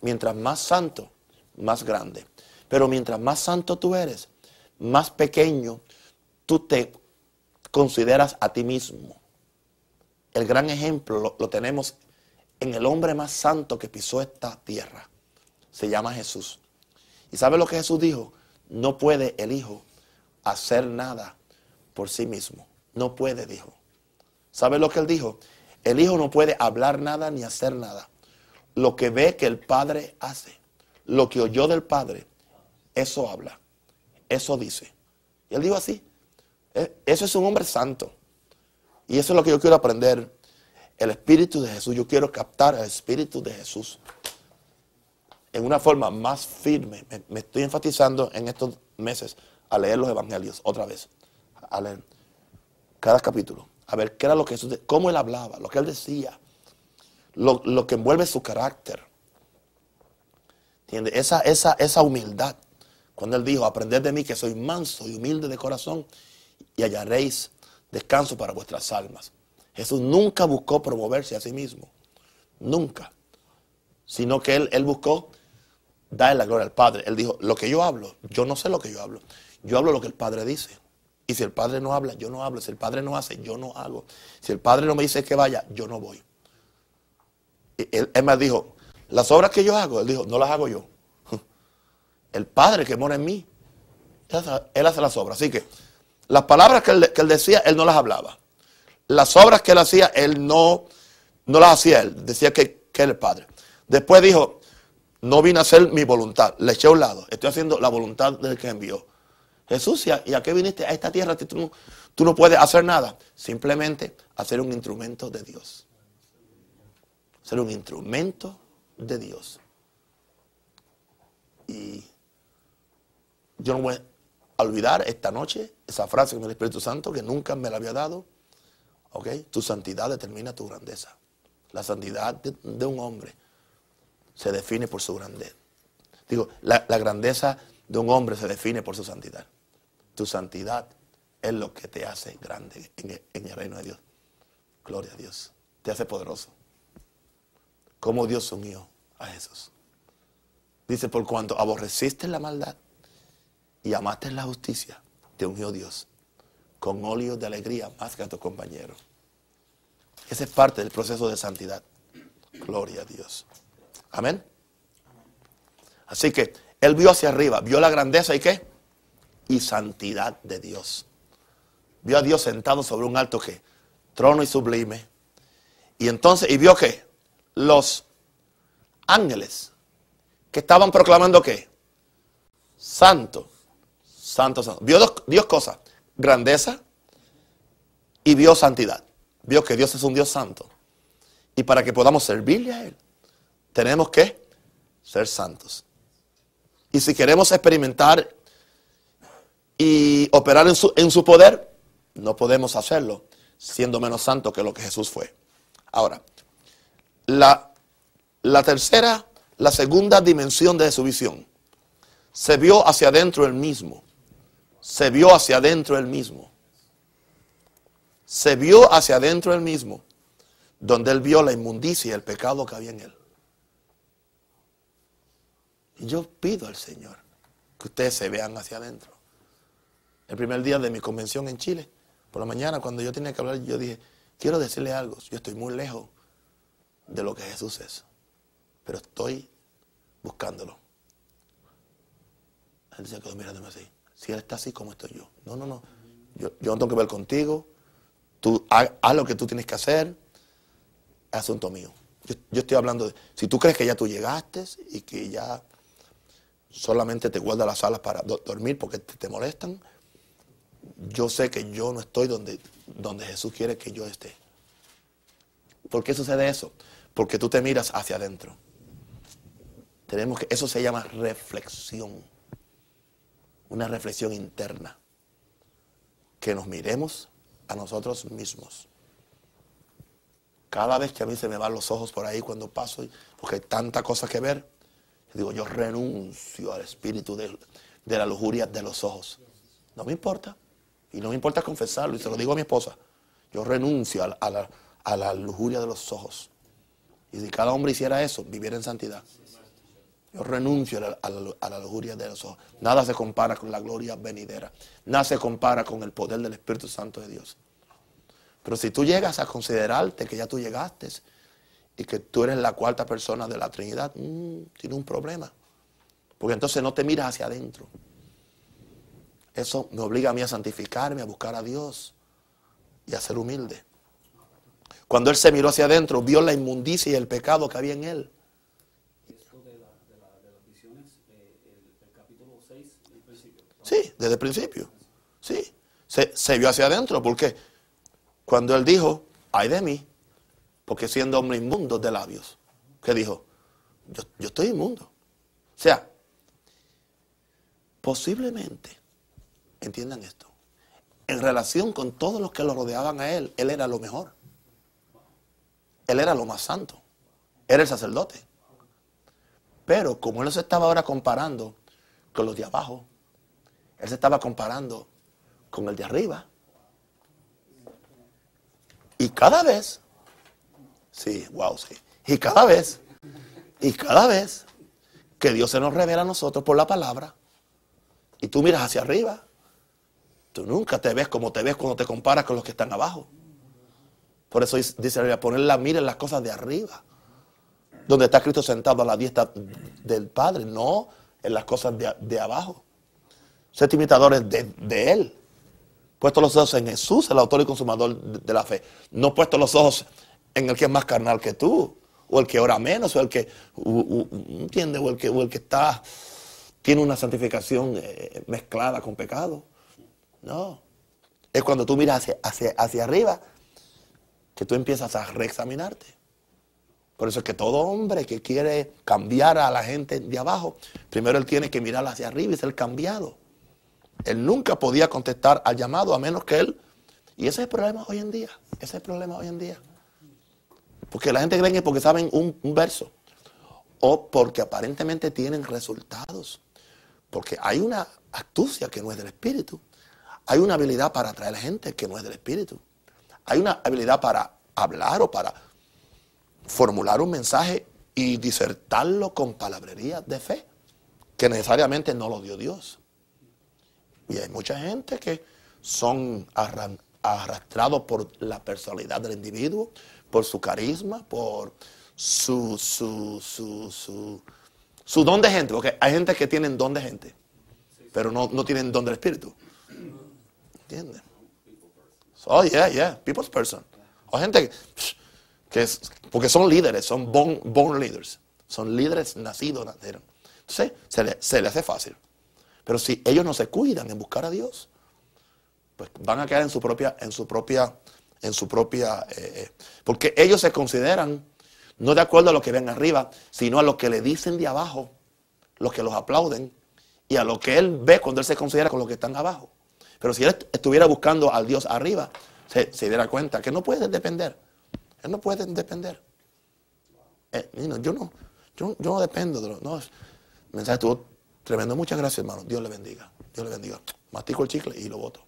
Mientras más santo, más grande. Pero mientras más santo tú eres, más pequeño tú te consideras a ti mismo. El gran ejemplo lo, tenemos en el hombre más santo que pisó esta tierra. Se llama Jesús. ¿Y sabe lo que Jesús dijo? No puede el Hijo hacer nada por sí mismo. No puede, dijo. ¿Sabe lo que él dijo? El Hijo no puede hablar nada ni hacer nada. Lo que ve que el Padre hace, lo que oyó del Padre, eso habla, eso dice. Y él dijo así, e, eso es un hombre santo. Y eso es lo que yo quiero aprender. El Espíritu de Jesús. Yo quiero captar el Espíritu de Jesús. En una forma más firme. Me, estoy enfatizando en estos meses a leer los evangelios otra vez. A leer cada capítulo. A ver qué era lo que Jesús, cómo él hablaba, lo que él decía. Lo, lo que envuelve su carácter. ¿Entiendes? Esa, esa, esa humildad. Cuando él dijo, aprended de mí que soy manso y humilde de corazón y hallaréis descanso para vuestras almas. Jesús nunca buscó promoverse a sí mismo. Nunca. Sino que él, él buscó dar la gloria al Padre. Él dijo, lo que yo hablo, yo no sé lo que yo hablo. Yo hablo lo que el Padre dice. Y si el Padre no habla, yo no hablo. Si el Padre no hace, yo no hago. Si el Padre no me dice que vaya, yo no voy. él, él me dijo, las obras que yo hago, él dijo, no las hago yo. El Padre que mora en mí, él hace las obras. Así que las palabras que él, decía, él no las hablaba. Las obras que él hacía, él no, no las hacía él. Decía que, que era el Padre. Después dijo, no vine a hacer mi voluntad. Le eché a un lado. Estoy haciendo la voluntad del que envió. Jesús, ¿y a qué viniste a esta tierra? Tú no, tú no puedes hacer nada. Simplemente hacer un instrumento de Dios. Ser un instrumento de Dios. Y yo no voy a olvidar esta noche esa frase que me el Espíritu Santo que nunca me la había dado. ¿Ok? Tu santidad determina tu grandeza. La santidad de, un hombre se define por su grandeza. Digo, la, grandeza de un hombre se define por su santidad. Tu santidad es lo que te hace grande en el, en el reino de Dios. Gloria a Dios. Te hace poderoso. Como Dios unió a Jesús. Dice, por cuanto aborreciste la maldad y amaste la justicia, te ungió Dios con óleo de alegría más que a tu compañero. Ese es parte del proceso de santidad. Gloria a Dios. Amén. Así que él vio hacia arriba, vio la grandeza y qué? Y santidad de Dios. Vio a Dios sentado sobre un alto que trono y sublime. Y entonces, y vio que los ángeles que estaban proclamando qué? Santo, santo, santo. Vio Dios cosas, grandeza y vio santidad. Vio que Dios es un Dios santo. Y para que podamos servirle a Él, tenemos que ser santos. Y si queremos experimentar y operar en su, en su poder, no podemos hacerlo siendo menos santo que lo que Jesús fue. Ahora, la, la tercera, la segunda dimensión de su visión, se vio hacia adentro el mismo se vio hacia adentro él mismo. Se vio hacia adentro él mismo, donde él vio la inmundicia y el pecado que había en él. Yo pido al Señor que ustedes se vean hacia adentro. El primer día de mi convención en Chile, por la mañana, cuando yo tenía que hablar, yo dije, quiero decirle algo, yo estoy muy lejos de lo que Jesús es, pero estoy buscándolo. Él se quedó mirándome así si Él está así como estoy yo. No, no, no. Yo, no tengo que ver contigo. Tú haz, lo que tú tienes que hacer. Es asunto mío. Yo, estoy hablando de, si tú crees que ya tú llegaste y que ya solamente te guardas las alas para dormir porque te, molestan, yo sé que yo no estoy donde, donde Jesús quiere que yo esté. ¿Por qué sucede eso? Porque tú te miras hacia adentro. Tenemos que, eso se llama reflexión una reflexión interna. Que nos miremos a nosotros mismos. Cada vez que a mí se me van los ojos por ahí cuando paso, porque hay tanta cosa que ver, digo, yo renuncio al espíritu de, la lujuria de los ojos. No me importa. Y no me importa confesarlo, y se lo digo a mi esposa. Yo renuncio a, la, a la lujuria de los ojos. Y si cada hombre hiciera eso, viviera en santidad. Yo renuncio a la, a la- a la lujuria de los ojos. Nada se compara con la gloria venidera. Nada se compara con el poder del Espíritu Santo de Dios. Pero si tú llegas a considerarte que ya tú llegaste y que tú eres la cuarta persona de la Trinidad, mm, tienes un problema. Porque entonces no te miras hacia adentro. Eso me obliga a mí a santificarme, a buscar a Dios y a ser humilde. Cuando él se miró hacia adentro, vio la inmundicia y el pecado que había en él. Esto de, la, de, la, de las visiones, el, el capítulo 6, el principio. Sí, desde el principio. Sí. Se, se vio hacia adentro porque cuando él dijo, ay de mí, porque siendo hombre inmundo de labios, ¿qué dijo? Yo, yo estoy inmundo. O sea, posiblemente, entiendan esto, en relación con todos los que lo rodeaban a él, él era lo mejor. Él era lo más santo. Era el sacerdote. Pero como él se estaba ahora comparando con los de abajo, él se estaba comparando con el de arriba. Y cada vez, sí, wow, sí. Y cada vez, y cada vez que Dios se nos revela a nosotros por la palabra, y tú miras hacia arriba, tú nunca te ves como te ves cuando te comparas con los que están abajo. Por eso dice la Biblia, poner la mira en las cosas de arriba, donde está Cristo sentado a la diestra del Padre, no en las cosas de, abajo. Ser imitadores de, de Él. Puesto los ojos en Jesús, el autor y consumador de la fe. No puesto los ojos en el que es más carnal que tú, o el que ora menos, o el que, ¿entiendes? O el que, o el que está, tiene una santificación eh, mezclada con pecado. No. Es cuando tú miras hacia, hacia, hacia arriba que tú empiezas a reexaminarte. Por eso es que todo hombre que quiere cambiar a la gente de abajo, primero él tiene que mirar hacia arriba y ser cambiado. Él nunca podía contestar al llamado a menos que él. Y ese es el problema hoy en día. Ese es el problema hoy en día. Porque la gente cree que porque saben un, un verso. O porque aparentemente tienen resultados. Porque hay una astucia que no es del Espíritu. Hay una habilidad para atraer gente que no es del Espíritu. Hay una habilidad para hablar o para formular un mensaje y disertarlo con palabrería de fe, que necesariamente no lo dio Dios. Y hay mucha gente que son arrastrados por la personalidad del individuo, por su carisma, por su, su, su, su, su don de gente, porque hay gente que tienen don de gente, pero no, no tienen don del espíritu. ¿Entiendes? Oh, yeah, yeah, people's person. O gente que, que es, porque son líderes, son born, born leaders, son líderes nacidos, nacieron. Entonces, se le, se le hace fácil. Pero si ellos no se cuidan en buscar a Dios, pues van a quedar en su propia, en su propia, en su propia, eh, porque ellos se consideran no de acuerdo a lo que ven arriba, sino a lo que le dicen de abajo, los que los aplauden, y a lo que él ve cuando él se considera con los que están abajo. Pero si él est- estuviera buscando al Dios arriba, se, se diera cuenta que no puede depender. Él no puede depender. Eh, yo, no, yo, yo no dependo de los. No, mensaje estuvo tremendo. Muchas gracias, hermano. Dios le bendiga. Dios le bendiga. Mastico el chicle y lo boto.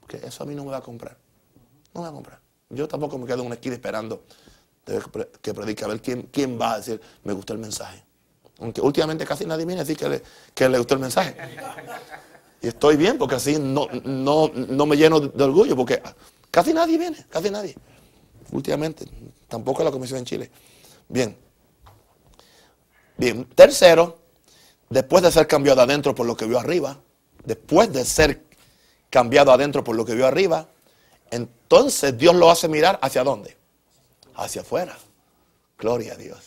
Porque eso a mí no me va a comprar. No va a comprar. Yo tampoco me quedo en una esquina esperando que predique a ver quién, quién va a decir, me gustó el mensaje. Aunque últimamente casi nadie viene a decir que le, que le gustó el mensaje. Y estoy bien porque así no, no, no me lleno de orgullo porque casi nadie viene, casi nadie. Últimamente, tampoco la comisión en Chile. Bien. Bien, tercero, después de ser cambiado adentro por lo que vio arriba, después de ser cambiado adentro por lo que vio arriba, entonces Dios lo hace mirar hacia dónde? Hacia afuera. Gloria a Dios.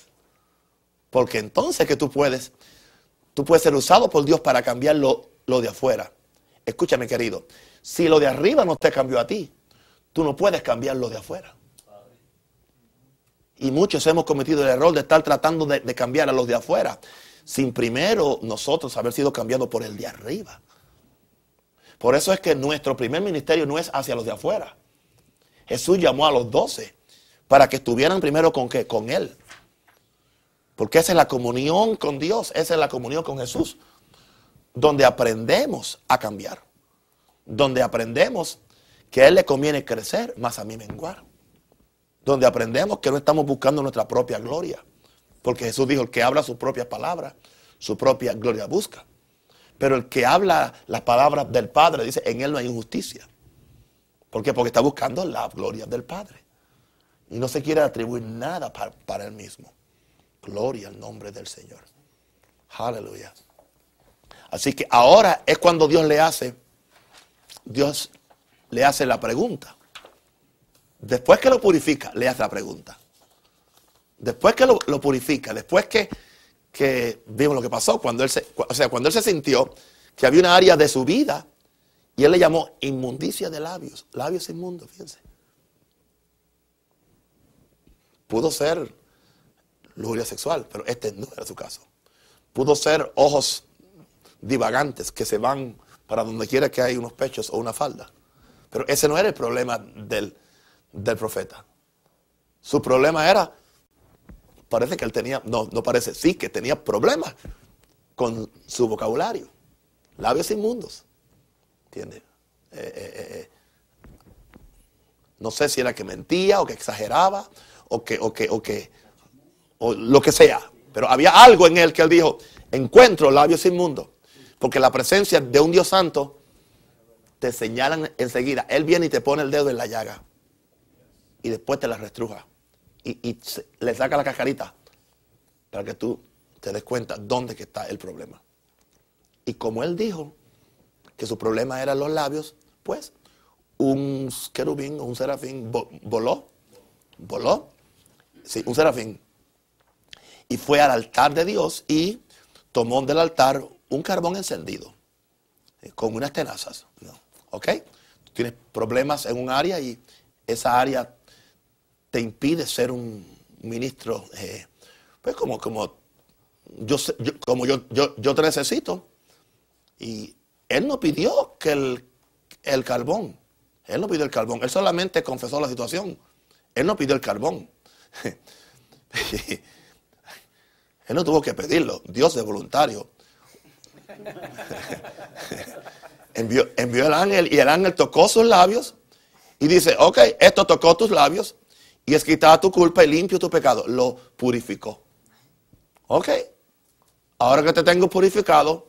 Porque entonces que tú puedes, tú puedes ser usado por Dios para cambiar lo, lo de afuera. Escúchame, querido. Si lo de arriba no te cambió a ti, tú no puedes cambiar lo de afuera. Y muchos hemos cometido el error de estar tratando de, de cambiar a los de afuera, sin primero nosotros haber sido cambiados por el de arriba. Por eso es que nuestro primer ministerio no es hacia los de afuera. Jesús llamó a los doce para que estuvieran primero con qué? Con Él. Porque esa es la comunión con Dios, esa es la comunión con Jesús, donde aprendemos a cambiar, donde aprendemos que a Él le conviene crecer, más a mí menguar, donde aprendemos que no estamos buscando nuestra propia gloria, Porque Jesús dijo, el que habla su propia palabra, su propia gloria busca. Pero el que habla las palabras del Padre, dice, en él no hay injusticia. ¿Por qué? Porque está buscando la gloria del Padre. Y no se quiere atribuir nada para, para él mismo. Gloria al nombre del Señor. Aleluya. Así que ahora es cuando Dios le hace, Dios le hace la pregunta. Después que lo purifica, le hace la pregunta. Después que lo, purifica, después que, que, vimos lo que pasó, cuando él se, o sea, cuando él se sintió que había una área de su vida y él le llamó inmundicia de labios, labios inmundos, fíjense. Pudo ser lujuria sexual, pero este no era su caso. Pudo ser ojos divagantes que se van para donde quiera que hay unos pechos o una falda. Pero ese no era el problema del, del profeta. Su problema era, parece que él tenía, no, no parece, sí que tenía problemas con su vocabulario. Labios inmundos. ¿Entiendes? Eh, eh, eh, no sé si era que mentía o que exageraba o que, o que, o que, o lo que sea. Pero había algo en él que él dijo, encuentro labios inmundos. Porque la presencia de un Dios santo te señalan enseguida. Él viene y te pone el dedo en la llaga. Y después te la restruja. Y, le saca la cascarita para que tú te des cuenta dónde está el problema. Y como él dijo que su problema eran los labios, pues un querubín o un serafín voló, voló, sí, un serafín, y fue al altar de Dios y tomó del altar un carbón encendido eh, con unas tenazas. ¿Ok? Tú tienes problemas en un área y esa área te impide ser un ministro, eh, pues como, como, yo, como yo, yo, te necesito. Y él no pidió que el, el carbón, él no pidió el carbón, él solamente confesó la situación. Él no pidió el carbón. él no tuvo que pedirlo, Dios es voluntario. envió, envió el ángel y el ángel tocó sus labios y dice, ok, esto tocó tus labios y es quitar tu culpa y limpio tu pecado. Lo purificó. Ok, ahora que te tengo purificado,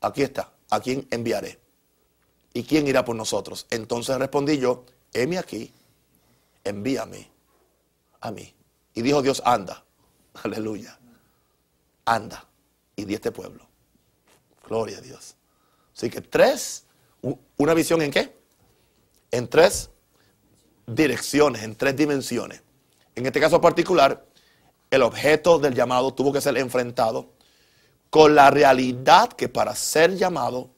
aquí está, ¿a quién enviaré? ¿Y quién irá por nosotros? Entonces respondí yo, heme aquí, envíame a mí. Y dijo Dios, anda, aleluya, anda y di este pueblo. Gloria a Dios. Así que tres, una visión en qué? En tres direcciones, en tres dimensiones. En este caso particular, el objeto del llamado tuvo que ser enfrentado con la realidad que para ser llamado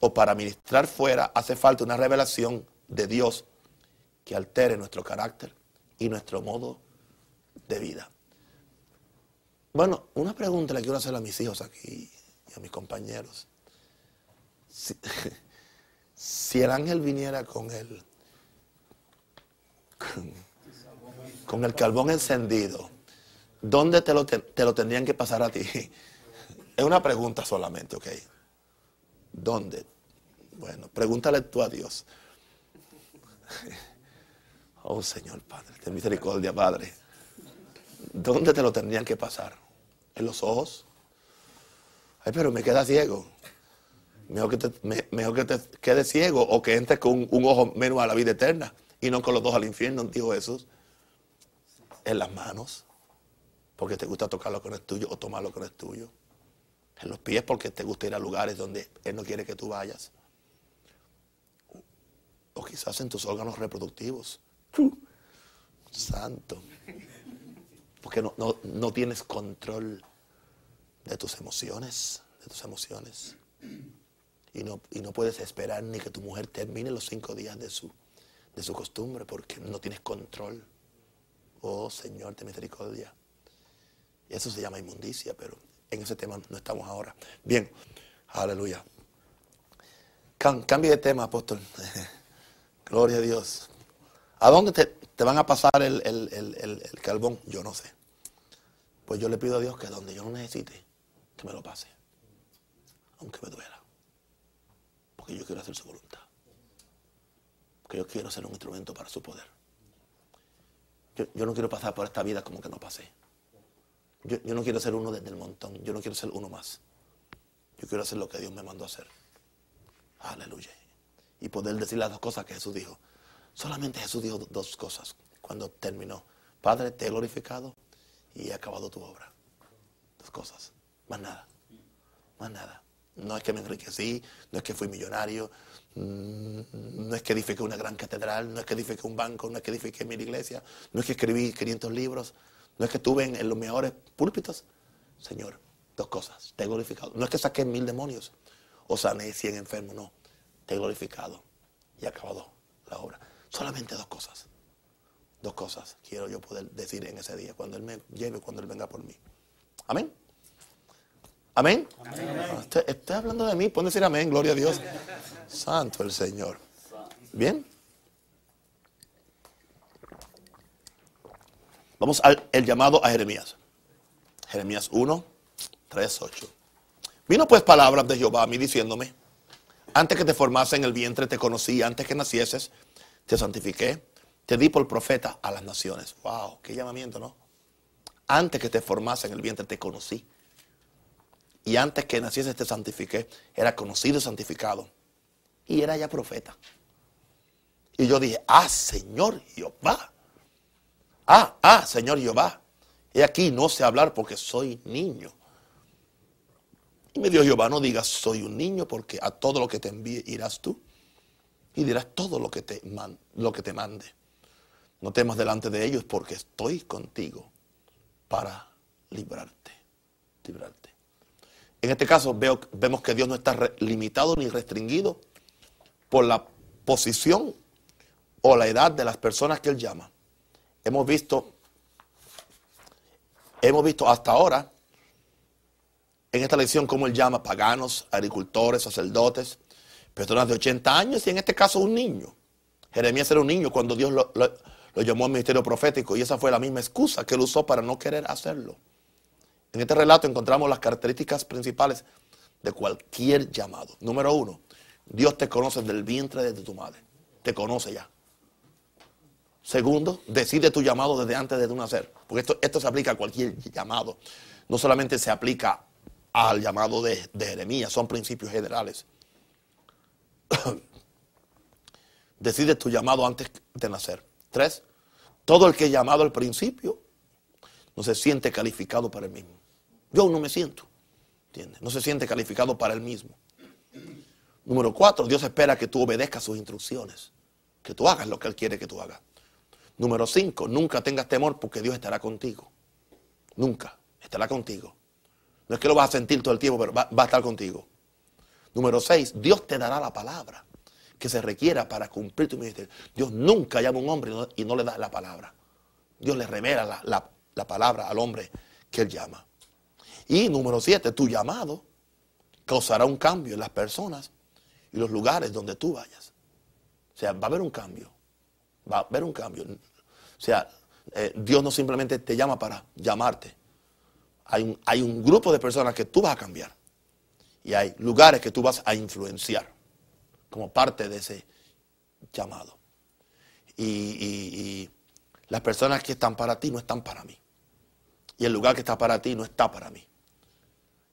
o para ministrar fuera hace falta una revelación de Dios que altere nuestro carácter y nuestro modo de vida. Bueno, una pregunta le quiero hacer a mis hijos aquí y a mis compañeros. Si, el ángel viniera con el, con, el carbón encendido, ¿dónde te lo, te lo tendrían que pasar a ti? Es una pregunta solamente, ¿ok? ¿Dónde? Bueno, pregúntale tú a Dios. Oh Señor Padre, ten misericordia, Padre. ¿Dónde te lo tendrían que pasar? ¿En los ojos? Ay, pero me queda ciego. Mejor que, te, mejor que te quedes ciego o que entres con un, ojo menos a la vida eterna y no con los dos al infierno, dijo Jesús. En las manos, porque te gusta tocar lo que no es tuyo o tomar lo que no es tuyo. En los pies, porque te gusta ir a lugares donde Él no quiere que tú vayas. O quizás en tus órganos reproductivos. Santo. Porque no, no tienes control de tus emociones, de tus emociones. Y no, y no puedes esperar ni que tu mujer termine los cinco días de su, de su costumbre porque no tienes control. Oh Señor, de misericordia. Eso se llama inmundicia, pero en ese tema no estamos ahora. Bien, aleluya. cambie de tema, apóstol. Gloria a Dios. ¿A dónde te, van a pasar el, el, carbón? Yo no sé. Pues yo le pido a Dios que donde yo no necesite, que me lo pase. Aunque me duela. Porque yo quiero hacer su voluntad. Porque yo quiero ser un instrumento para su poder. Yo, no quiero pasar por esta vida como que no pasé. Yo, yo no quiero ser uno desde el montón. Yo no quiero ser uno más. Yo quiero hacer lo que Dios me mandó a hacer. Aleluya. Y poder decir las dos cosas que Jesús dijo. Solamente Jesús dijo dos cosas cuando terminó. Padre, te he glorificado y he acabado tu obra. Dos cosas. Más nada. Más nada. No es que me enriquecí, no es que fui millonario, mm, no es que edifiqué una gran catedral, no es que edifiqué un banco, no es que edifiqué mi iglesia, no es que escribí 500 libros, no es que estuve en, los mejores púlpitos. Señor, dos cosas. Te he glorificado. No es que saqué mil demonios o sané 100 enfermos, no. Te he glorificado y acabado la obra. Solamente dos cosas. Dos cosas quiero yo poder decir en ese día, cuando Él me lleve, cuando Él venga por mí. Amén. Amén. Estoy hablando de mí, pueden decir amén, gloria a Dios. Santo el Señor. Bien. Vamos al el llamado a Jeremías. Jeremías 1, 3, 8. Vino pues palabras de Jehová a mí diciéndome, antes que te formase en el vientre te conocí, antes que nacieses te santifiqué, te di por profeta a las naciones. Wow, qué llamamiento, ¿no? Antes que te formase en el vientre te conocí. Y antes que nacieses te santifiqué, era conocido y santificado. Y era ya profeta. Y yo dije, ah, Señor Jehová. Ah, ah, Señor Jehová. He aquí, no sé hablar porque soy niño. Y me dijo Jehová, no digas soy un niño porque a todo lo que te envíe irás tú. Y dirás todo lo que te, lo que te mande. No temas delante de ellos porque estoy contigo para librarte. Librarte. En este caso veo, vemos que Dios no está limitado ni restringido por la posición o la edad de las personas que Él llama. Hemos visto, hemos visto hasta ahora en esta lección cómo Él llama paganos, agricultores, sacerdotes, personas de 80 años y en este caso un niño. Jeremías era un niño cuando Dios lo- lo llamó al ministerio profético y esa fue la misma excusa que él usó para no querer hacerlo. En este relato encontramos las características principales de cualquier llamado. Número uno, Dios te conoce del vientre de tu madre. Te conoce ya. Segundo, decide tu llamado desde antes de tu nacer. Porque esto, esto se aplica a cualquier llamado. No solamente se aplica al llamado de, Jeremías, son principios generales. Decide tu llamado antes de nacer. Tres, todo el que es llamado al principio no se siente calificado para el mismo. Yo no me siento, ¿entiendes? No se siente calificado para el mismo. Número cuatro, Dios espera que tú obedezcas sus instrucciones, que tú hagas lo que Él quiere que tú hagas. Número cinco, nunca tengas temor porque Dios estará contigo. Nunca estará contigo. No es que lo vas a sentir todo el tiempo, pero va, a estar contigo. Número seis, Dios te dará la palabra que se requiera para cumplir tu ministerio. Dios nunca llama a un hombre y no, le da la palabra. Dios le revela la, la- la palabra al hombre que él llama. Y número siete, tu llamado causará un cambio en las personas y los lugares donde tú vayas. O sea, va a haber un cambio. Va a haber un cambio. O sea, eh, Dios no simplemente te llama para llamarte. Hay un, hay un grupo de personas que tú vas a cambiar. Y hay lugares que tú vas a influenciar como parte de ese llamado. Y, las personas que están para ti no están para mí. Y el lugar que está para ti no está para mí.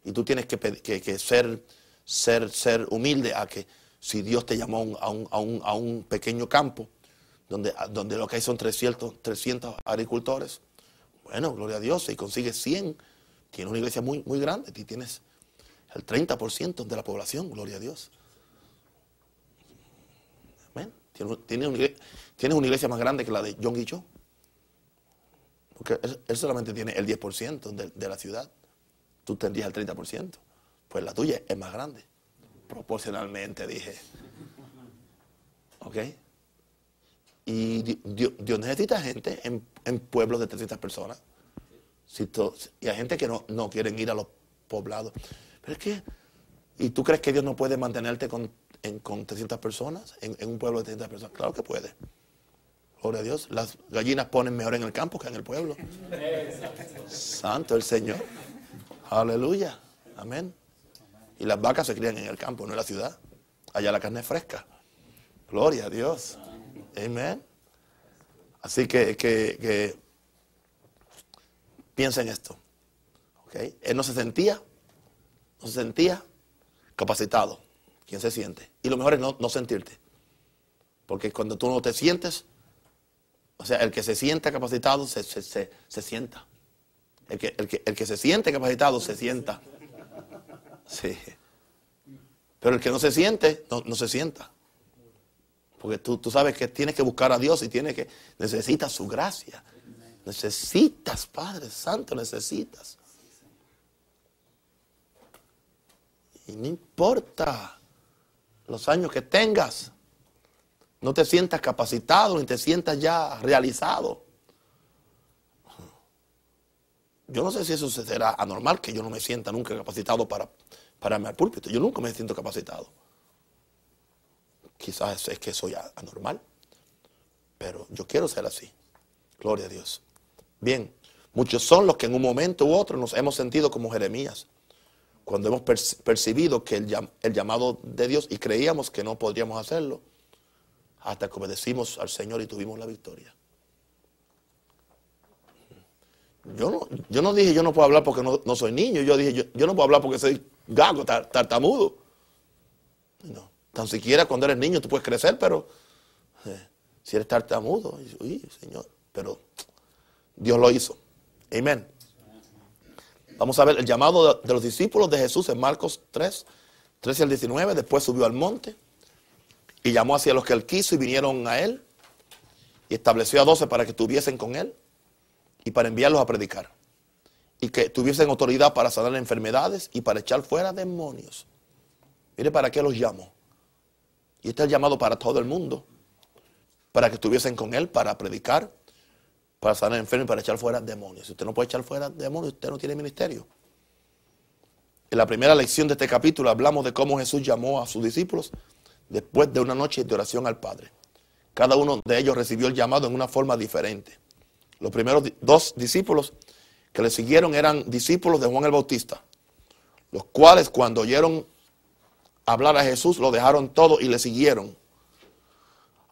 Y tú tienes que, que- que ser, ser, ser humilde a que si Dios te llamó a un, a un- a un- pequeño campo, donde, donde lo que hay son 300, 300 agricultores, bueno, gloria a Dios, si consigues 100, tienes una iglesia muy, muy grande, y tienes el 30% de la población, gloria a Dios. Amén. Tienes, una, iglesia, más grande que la de John Guicho. Porque él, él solamente tiene el 10% de, de la ciudad. Tú tendrías el 30%. Pues la tuya es más grande. Proporcionalmente, dije. ¿Ok? Y Di- Dios, Dios necesita gente en, en pueblos de 300 personas. Si to- y hay gente que no, no quieren ir a los poblados. Pero es que, ¿y tú crees que Dios no puede mantenerte con, en- con 300 personas? En, en un pueblo de 300 personas. Claro que puede. Gloria a Dios. Las gallinas ponen mejor en el campo que en el pueblo. Santo el Señor. Aleluya. Amén. Y las vacas se crían en el campo, no en la ciudad. Allá la carne es fresca. Gloria a Dios. Amén. Así que, que, que piensa en esto. ¿ok? Él no se sentía, no se sentía capacitado. ¿Quién se siente? Y lo mejor es no, no sentirte. Porque cuando tú no te sientes, o sea, el que se sienta capacitado se, se, se, se sienta. El que, el, que, el que se siente capacitado se sienta. Sí. Pero el que no se siente, no, no se sienta. Porque tú, tú, sabes que tienes que buscar a Dios y tienes que, necesitas su gracia. Necesitas, Padre Santo, necesitas. Y no importa los años que tengas, no te sientas capacitado ni te sientas ya realizado. Yo no sé si eso será anormal, que yo no me sienta nunca capacitado para pararme al púlpito. Yo nunca me siento capacitado. Quizás es que soy anormal, pero yo quiero ser así. Gloria a Dios. Bien, muchos son los que en un momento u otro nos hemos sentido como Jeremías, cuando hemos percibido que el, el llamado de Dios y creíamos que no podríamos hacerlo, hasta que obedecimos al Señor y tuvimos la victoria. Yo no, yo no dije yo no puedo hablar porque no, no soy niño, yo dije yo, yo, no puedo hablar porque soy gago, tartamudo. No, tan siquiera cuando eres niño tú puedes crecer, pero eh, si eres tartamudo, uy, Señor, pero Dios lo hizo. Amén. Vamos a ver el llamado de, de los discípulos de Jesús en Marcos 3, 13 al 19, después subió al monte y llamó hacia los que él quiso y vinieron a él y estableció a doce para que estuviesen con él y para enviarlos a predicar. Y que tuviesen autoridad para sanar enfermedades y para echar fuera demonios. Mire para qué los llamó. Y este es el llamado para todo el mundo. Para que estuviesen con él, para predicar, para sanar enfermos y para echar fuera demonios. Si usted no puede echar fuera demonios, usted no tiene ministerio. En la primera lección de este capítulo hablamos de cómo Jesús llamó a sus discípulos después de una noche de oración al Padre. Cada uno de ellos recibió el llamado en una forma diferente. Los primeros dos discípulos que le siguieron eran discípulos de Juan el Bautista, los cuales cuando oyeron hablar a Jesús lo dejaron todo y le siguieron.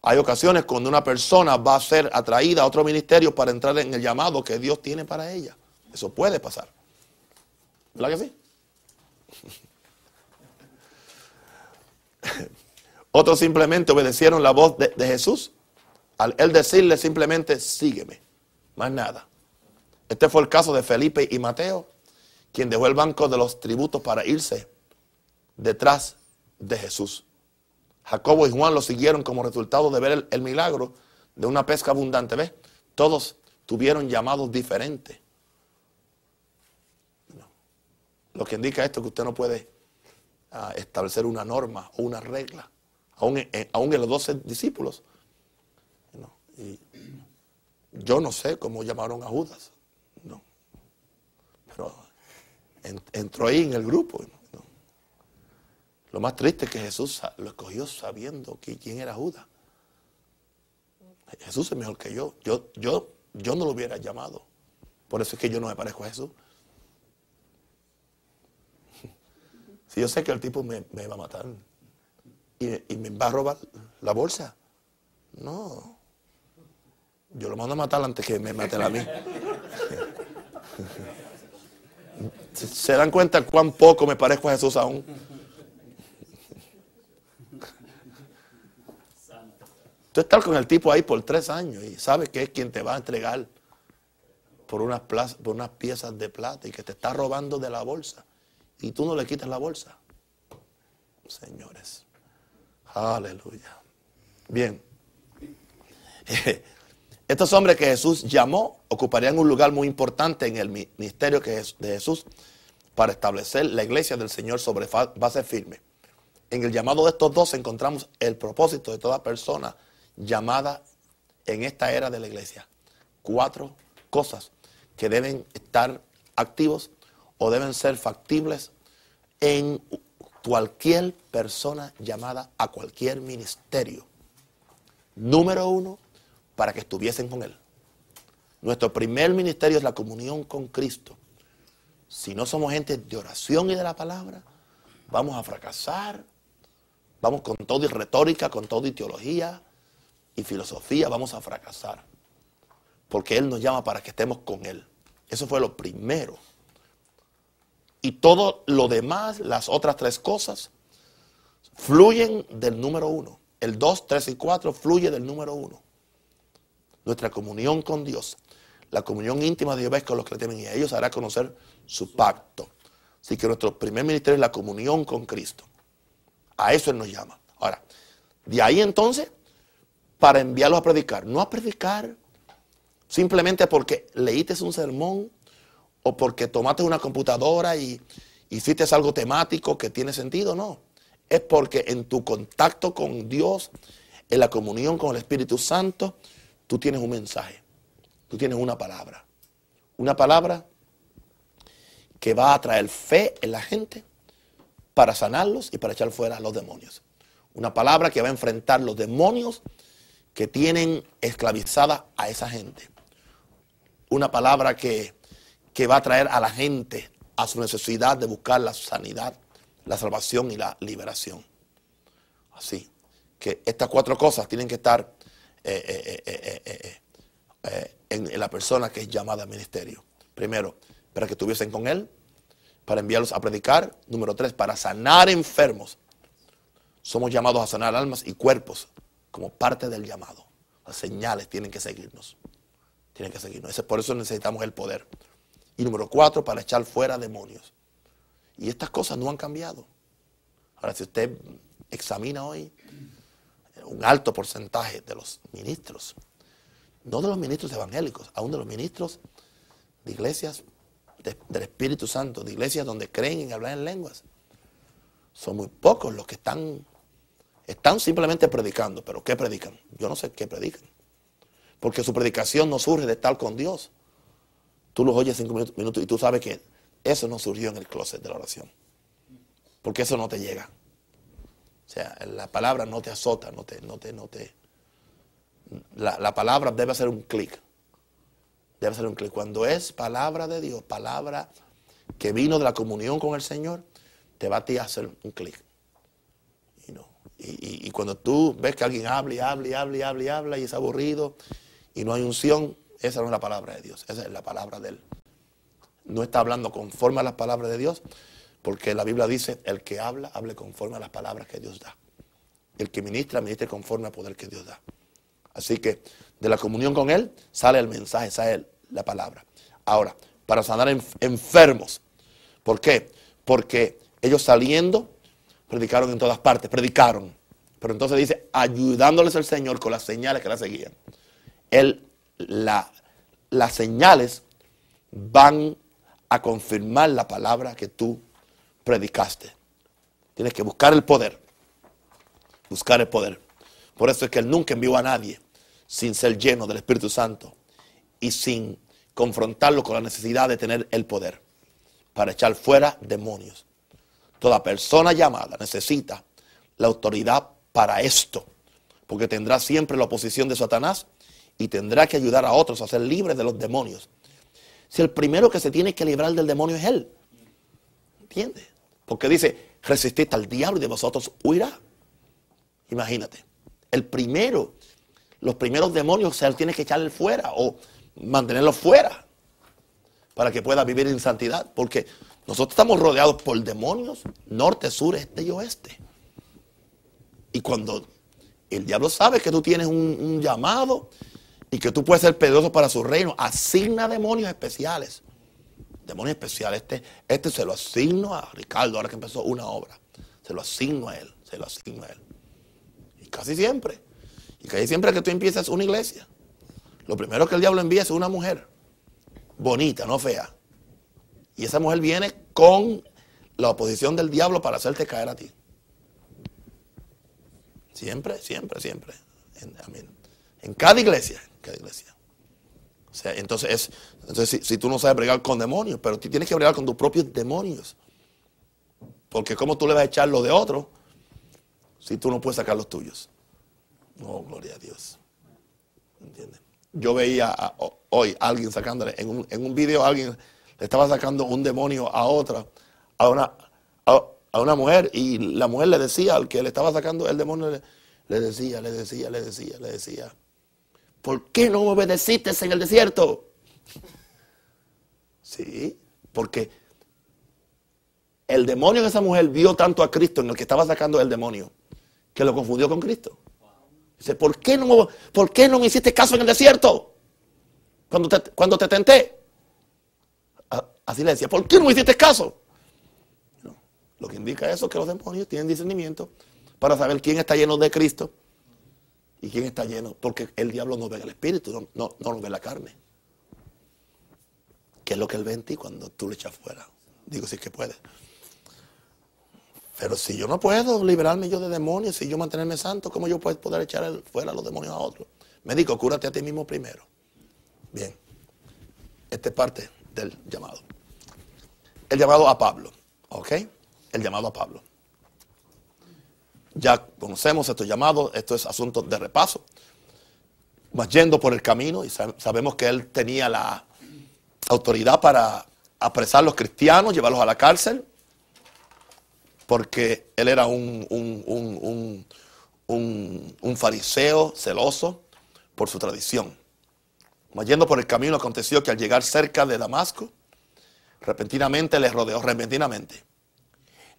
Hay ocasiones cuando una persona va a ser atraída a otro ministerio para entrar en el llamado que Dios tiene para ella. Eso puede pasar. ¿Verdad que sí? Otros simplemente obedecieron la voz de, de, Jesús. Al él decirle simplemente, sígueme. Más nada. Este fue el caso de Felipe y Mateo, quien dejó el banco de los tributos para irse detrás de Jesús. Jacobo y Juan lo siguieron como resultado de ver el, milagro de una pesca abundante. ¿Ves? Todos tuvieron llamados diferentes. Lo que indica esto es que usted no puede uh, establecer una norma o una regla aún en, aún en los doce discípulos. Yo no sé cómo llamaron a Judas, no. pero en, entró ahí en el grupo. Lo más triste es que Jesús lo escogió sabiendo que, quién era Judas. Jesús es mejor que yo. Yo, yo. yo no lo hubiera llamado. Por eso es que yo no me parezco a Jesús. Si yo sé que el tipo me, va a matar y, me va a robar la bolsa. No. Yo lo mando a matar antes que me maten a mí. ¿Se, ¿Se dan cuenta cuán poco me parezco a Jesús aún? Tú estás con el tipo ahí por tres años y sabes que es quien te va a entregar por unas, por unas piezas de plata y que te está robando de la bolsa. Y tú no le quitas la bolsa. Señores. Aleluya. Bien. Estos hombres que Jesús llamó ocuparían un lugar muy importante en el ministerio de Jesús para establecer la iglesia del Señor sobre base firme. En el llamado de estos dos encontramos el propósito de toda persona llamada en esta era de la iglesia. Cuatro cosas que deben estar activos o deben ser factibles en cualquier persona llamada a cualquier ministerio. Número uno, para que estuviesen con Él. Nuestro primer ministerio es la comunión con Cristo. Si no somos gente de oración y de la palabra, vamos a fracasar. Vamos con todo y retórica, con todo y teología y filosofía, vamos a fracasar. Porque Él nos llama para que estemos con Él. Eso fue lo primero. Y todo lo demás, las otras tres cosas, fluyen del número uno. El 2, 3 y 4 fluye del número uno. Nuestra comunión con Dios. La comunión íntima de Dios con los que le temen y a ellos hará conocer su pacto. Así que nuestro primer ministerio es la comunión con Cristo. A eso Él nos llama. Ahora, de ahí entonces, para enviarlos a predicar. No a predicar simplemente porque leíste un sermón o porque tomaste una computadora y hiciste algo temático que tiene sentido, no. Es porque en tu contacto con Dios, en la comunión con el Espíritu Santo, tú tienes un mensaje, tú tienes una palabra. Una palabra que va a traer fe en la gente para sanarlos y para echar fuera a los demonios. Una palabra que va a enfrentar los demonios que tienen esclavizada a esa gente. Una palabra que, que va a traer a la gente a su necesidad de buscar la sanidad, la salvación y la liberación. Así que estas cuatro cosas tienen que estar eh, eh, eh, en, la persona que es llamada al ministerio. Primero, para que estuviesen con él, para enviarlos a predicar. Número tres, para sanar enfermos. Somos llamados a sanar almas y cuerpos como parte del llamado. Las señales tienen que seguirnos. Tienen que seguirnos. Por eso necesitamos el poder. Y número cuatro, para echar fuera demonios. Y estas cosas no han cambiado. Ahora, si usted examina hoy un alto porcentaje de los ministros, no de los ministros evangélicos, aún de los ministros de iglesias del Espíritu Santo, de iglesias donde creen en hablar en lenguas. Son muy pocos los que están, están simplemente predicando. ¿Pero qué predican? Yo no sé qué predican. Porque su predicación no surge de estar con Dios. Tú los oyes cinco minutos y tú sabes que eso no surgió en el closet de la oración. Porque eso no te llega. La palabra no te azota, no te, no te, no te. La, la palabra debe hacer un clic. Debe hacer un clic. Cuando es palabra de Dios, palabra que vino de la comunión con el Señor, te va a ti a hacer un clic. Y, no. y, cuando tú ves que alguien habla y habla y habla y habla y habla y es aburrido y no hay unción, esa no es la palabra de Dios, esa es la palabra de Él. No está hablando conforme a las palabras de Dios, porque la Biblia dice, el que habla, hable conforme a las palabras que Dios da. El que ministra, ministre conforme al poder que Dios da. Así que de la comunión con Él sale el mensaje, sale la palabra. Ahora, para sanar enfermos. ¿Por qué? Porque ellos saliendo predicaron en todas partes, predicaron. Pero entonces dice, ayudándoles al Señor con las señales que la seguían. Él, la, las señales van a confirmar la palabra que tú predicaste. Tienes que buscar el poder. Buscar el poder. Por eso es que Él nunca envió a nadie sin ser lleno del Espíritu Santo y sin confrontarlo con la necesidad de tener el poder para echar fuera demonios. Toda persona llamada necesita la autoridad para esto, porque tendrá siempre la oposición de Satanás y tendrá que ayudar a otros a ser libres de los demonios. Si el primero que se tiene que librar del demonio es él, ¿entiendes? Porque dice, resistid al diablo y de vosotros huirá. Imagínate, el primero los primeros demonios se tiene que echarle fuera o mantenerlos fuera para que pueda vivir en santidad. Porque nosotros estamos rodeados por demonios, norte, sur, este y oeste. Y cuando el diablo sabe que tú tienes un, llamado y que tú puedes ser peligroso para su reino, asigna demonios especiales. Demonios especiales. Este, este se lo asigno a Ricardo ahora que empezó una obra. Se lo asigno a él. Se lo asigno a él. Y casi siempre y ahí siempre que tú empiezas una iglesia, lo primero que el diablo envía es una mujer bonita, no fea. Y esa mujer viene con la oposición del diablo para hacerte caer a ti. Siempre, siempre, siempre. En, cada iglesia, en cada iglesia. O sea, entonces, entonces si, tú no sabes bregar con demonios, pero tú tienes que bregar con tus propios demonios. Porque ¿cómo tú le vas a echar lo de otro si tú no puedes sacar los tuyos? No, gloria a Dios. ¿Entiendes? Yo veía hoy a alguien sacándole, en un, en un video alguien le estaba sacando un demonio a otra, a una, a, una mujer, y la mujer le decía al que le estaba sacando el demonio, le, decía, le decía, le decía, le decía, ¿por qué no obedeciste en el desierto? Sí, porque El demonio en esa mujer vio tanto a Cristo en el que estaba sacando el demonio que lo confundió con Cristo. Dice, ¿por qué no, por qué no me hiciste caso en el desierto? Cuando te, cuando te tenté. Así le decía, ¿por qué no me hiciste caso? Lo que indica eso es que los demonios tienen discernimiento para saber quién está lleno de Cristo y quién está lleno. Porque el diablo no ve el espíritu, no, no, no ve la carne. ¿Qué es lo que él ve en ti cuando tú le echas fuera? Digo, sí que puede. Pero si yo no puedo liberarme yo de demonios, si yo mantenerme santo, ¿cómo yo puedo poder echar fuera los demonios a otros? Médico, cúrate a ti mismo primero. Bien. Esta es parte del llamado. El llamado a Pablo. ¿Ok? El llamado a Pablo. Ya conocemos estos llamados, esto es asunto de repaso. Más yendo por el camino y sabemos que él tenía la autoridad para apresar a los cristianos, llevarlos a la cárcel, porque él era un, un, fariseo celoso por su tradición. yendo por el camino aconteció que al llegar cerca de Damasco, repentinamente le rodeó, repentinamente,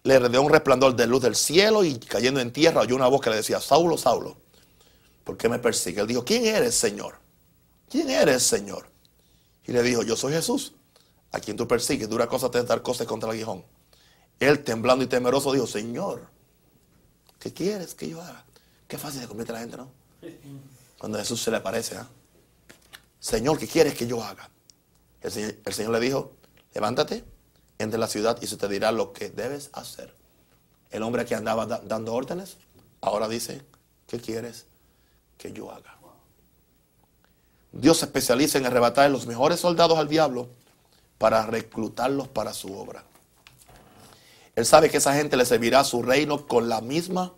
le rodeó un resplandor de luz del cielo y cayendo en tierra oyó una voz que le decía, Saulo, Saulo, ¿por qué me persigue? Él dijo, ¿quién eres, Señor? ¿Quién eres, Señor? Y le dijo, yo soy Jesús, a quien tú persigues, dura cosa dar cosas contra el aguijón. Él, temblando y temeroso, dijo, Señor, ¿qué quieres que yo haga? Qué fácil de convierte la gente, ¿no? Cuando Jesús se le aparece, ¿ah? Señor, ¿qué quieres que yo haga? El señor, le dijo, levántate, entre la ciudad y se te dirá lo que debes hacer. El hombre que andaba dando órdenes, ahora dice, ¿qué quieres que yo haga? Dios se especializa en arrebatar los mejores soldados al diablo para reclutarlos para su obra. Él sabe que esa gente le servirá a su reino con la misma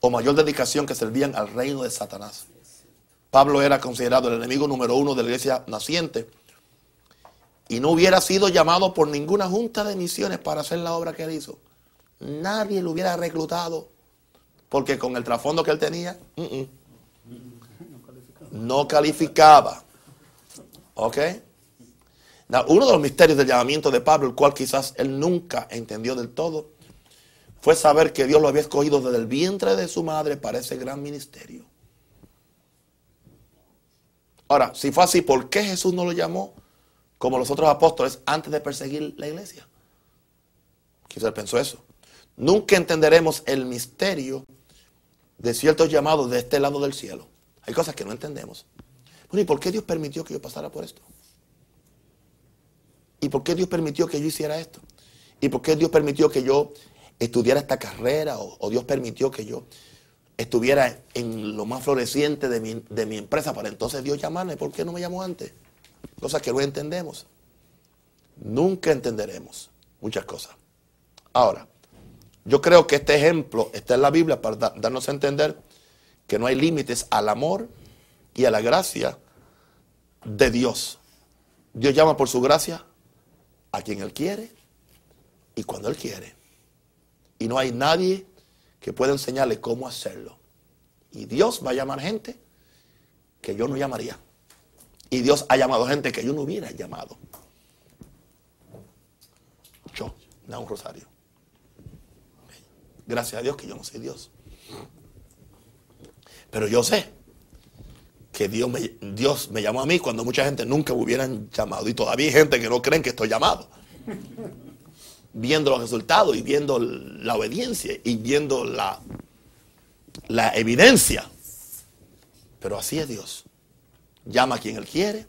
o mayor dedicación que servían al reino de Satanás. Pablo era considerado el enemigo número uno de la iglesia naciente y no hubiera sido llamado por ninguna junta de misiones para hacer la obra que él hizo. Nadie lo hubiera reclutado porque con el trasfondo que él tenía, no calificaba. ¿Ok? uno de los misterios del llamamiento de Pablo, el cual quizás él nunca entendió del todo, fue saber que Dios lo había escogido desde el vientre de su madre para ese gran ministerio. Ahora, si fue así, ¿por qué Jesús no lo llamó como los otros apóstoles antes de perseguir la iglesia? Quizás pensó eso. Nunca entenderemos el misterio de ciertos llamados de este lado del cielo. Hay cosas que no entendemos. Bueno, ¿y por qué Dios permitió que yo pasara por esto? ¿Y por qué Dios permitió que yo hiciera esto? ¿Y por qué Dios permitió que yo estudiara esta carrera? ¿O, Dios permitió que yo estuviera en lo más floreciente de mi, de mi empresa para entonces Dios llamarme? ¿Por qué no me llamó antes? Cosas que no entendemos. Nunca entenderemos muchas cosas. Ahora, yo creo que este ejemplo está en la Biblia para darnos a entender que no hay límites al amor y a la gracia de Dios. Dios llama por su gracia a quien Él quiere y cuando Él quiere. Y no hay nadie que pueda enseñarle cómo hacerlo. Y Dios va a llamar gente que yo no llamaría. Y Dios ha llamado gente que yo no hubiera llamado. Yo, da un rosario. Gracias a Dios que yo no soy Dios. Pero yo sé que Dios me, Dios me llamó a mí cuando mucha gente nunca me hubieran llamado. Y todavía hay gente que no creen que estoy llamado. Viendo los resultados y viendo la obediencia y viendo la, la evidencia. Pero así es Dios. Llama a quien Él quiere,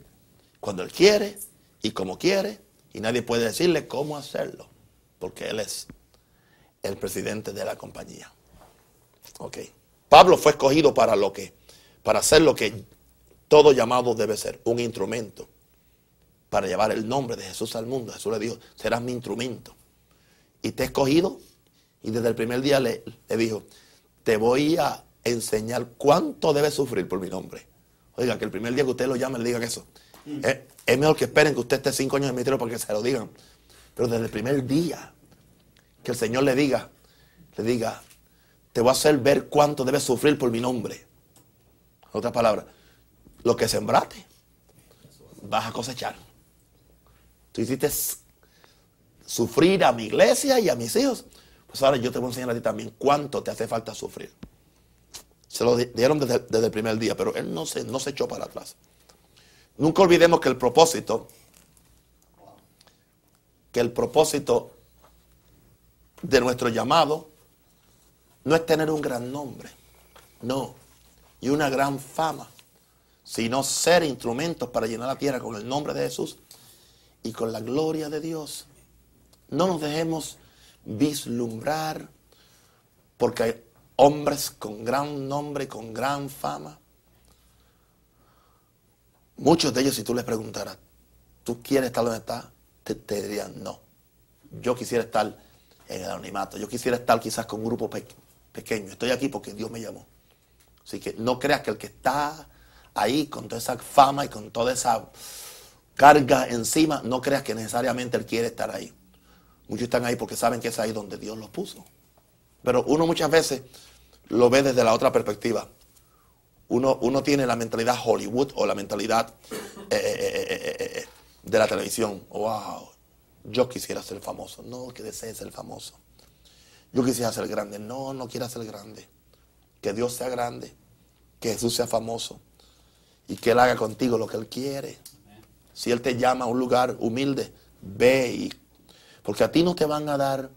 cuando Él quiere y como quiere. Y nadie puede decirle cómo hacerlo. Porque Él es el presidente de la compañía. Ok. Pablo fue escogido para lo que, para hacer lo que todo llamado debe ser, un instrumento para llevar el nombre de Jesús al mundo. Jesús le dijo, serás mi instrumento. Y te he escogido y desde el primer día le, dijo, te voy a enseñar cuánto debes sufrir por mi nombre. Oiga, que el primer día que usted lo llame le digan eso. Mm. Es, mejor que esperen que usted esté cinco años en el ministerio para que se lo digan. Pero desde el primer día que el Señor le diga, le diga, te voy a hacer ver cuánto debes sufrir por mi nombre. Otra palabra, lo que sembraste, vas a cosechar. Tú hiciste sufrir a mi iglesia y a mis hijos. Pues ahora yo te voy a enseñar a ti también cuánto te hace falta sufrir. Se lo dieron desde, el primer día, pero él no se, no se echó para atrás. Nunca olvidemos que el propósito, que el propósito de nuestro llamado no es tener un gran nombre, no, y una gran fama, sino ser instrumentos para llenar la tierra con el nombre de Jesús y con la gloria de Dios. No nos dejemos vislumbrar porque hay hombres con gran nombre, con gran fama. Muchos de ellos, si tú les preguntaras, ¿tú quieres estar donde estás? Te, dirían, no. Yo quisiera estar en el anonimato. Yo quisiera estar quizás con un grupo pequeño. Estoy aquí porque Dios me llamó. Así que no creas que el que está ahí con toda esa fama y con toda esa carga encima, no creas que necesariamente él quiere estar ahí. Muchos están ahí porque saben que es ahí donde Dios los puso. Pero uno muchas veces lo ve desde la otra perspectiva. Uno, uno tiene la mentalidad Hollywood o la mentalidad eh, eh, eh, de la televisión. Wow, yo quisiera ser famoso. No, que desee ser famoso. Yo quisiera ser grande. No, no quiero ser grande. Que Dios sea grande. Que Jesús sea famoso. Y que Él haga contigo lo que Él quiere. Si Él te llama a un lugar humilde, ve y porque a ti no te van a dar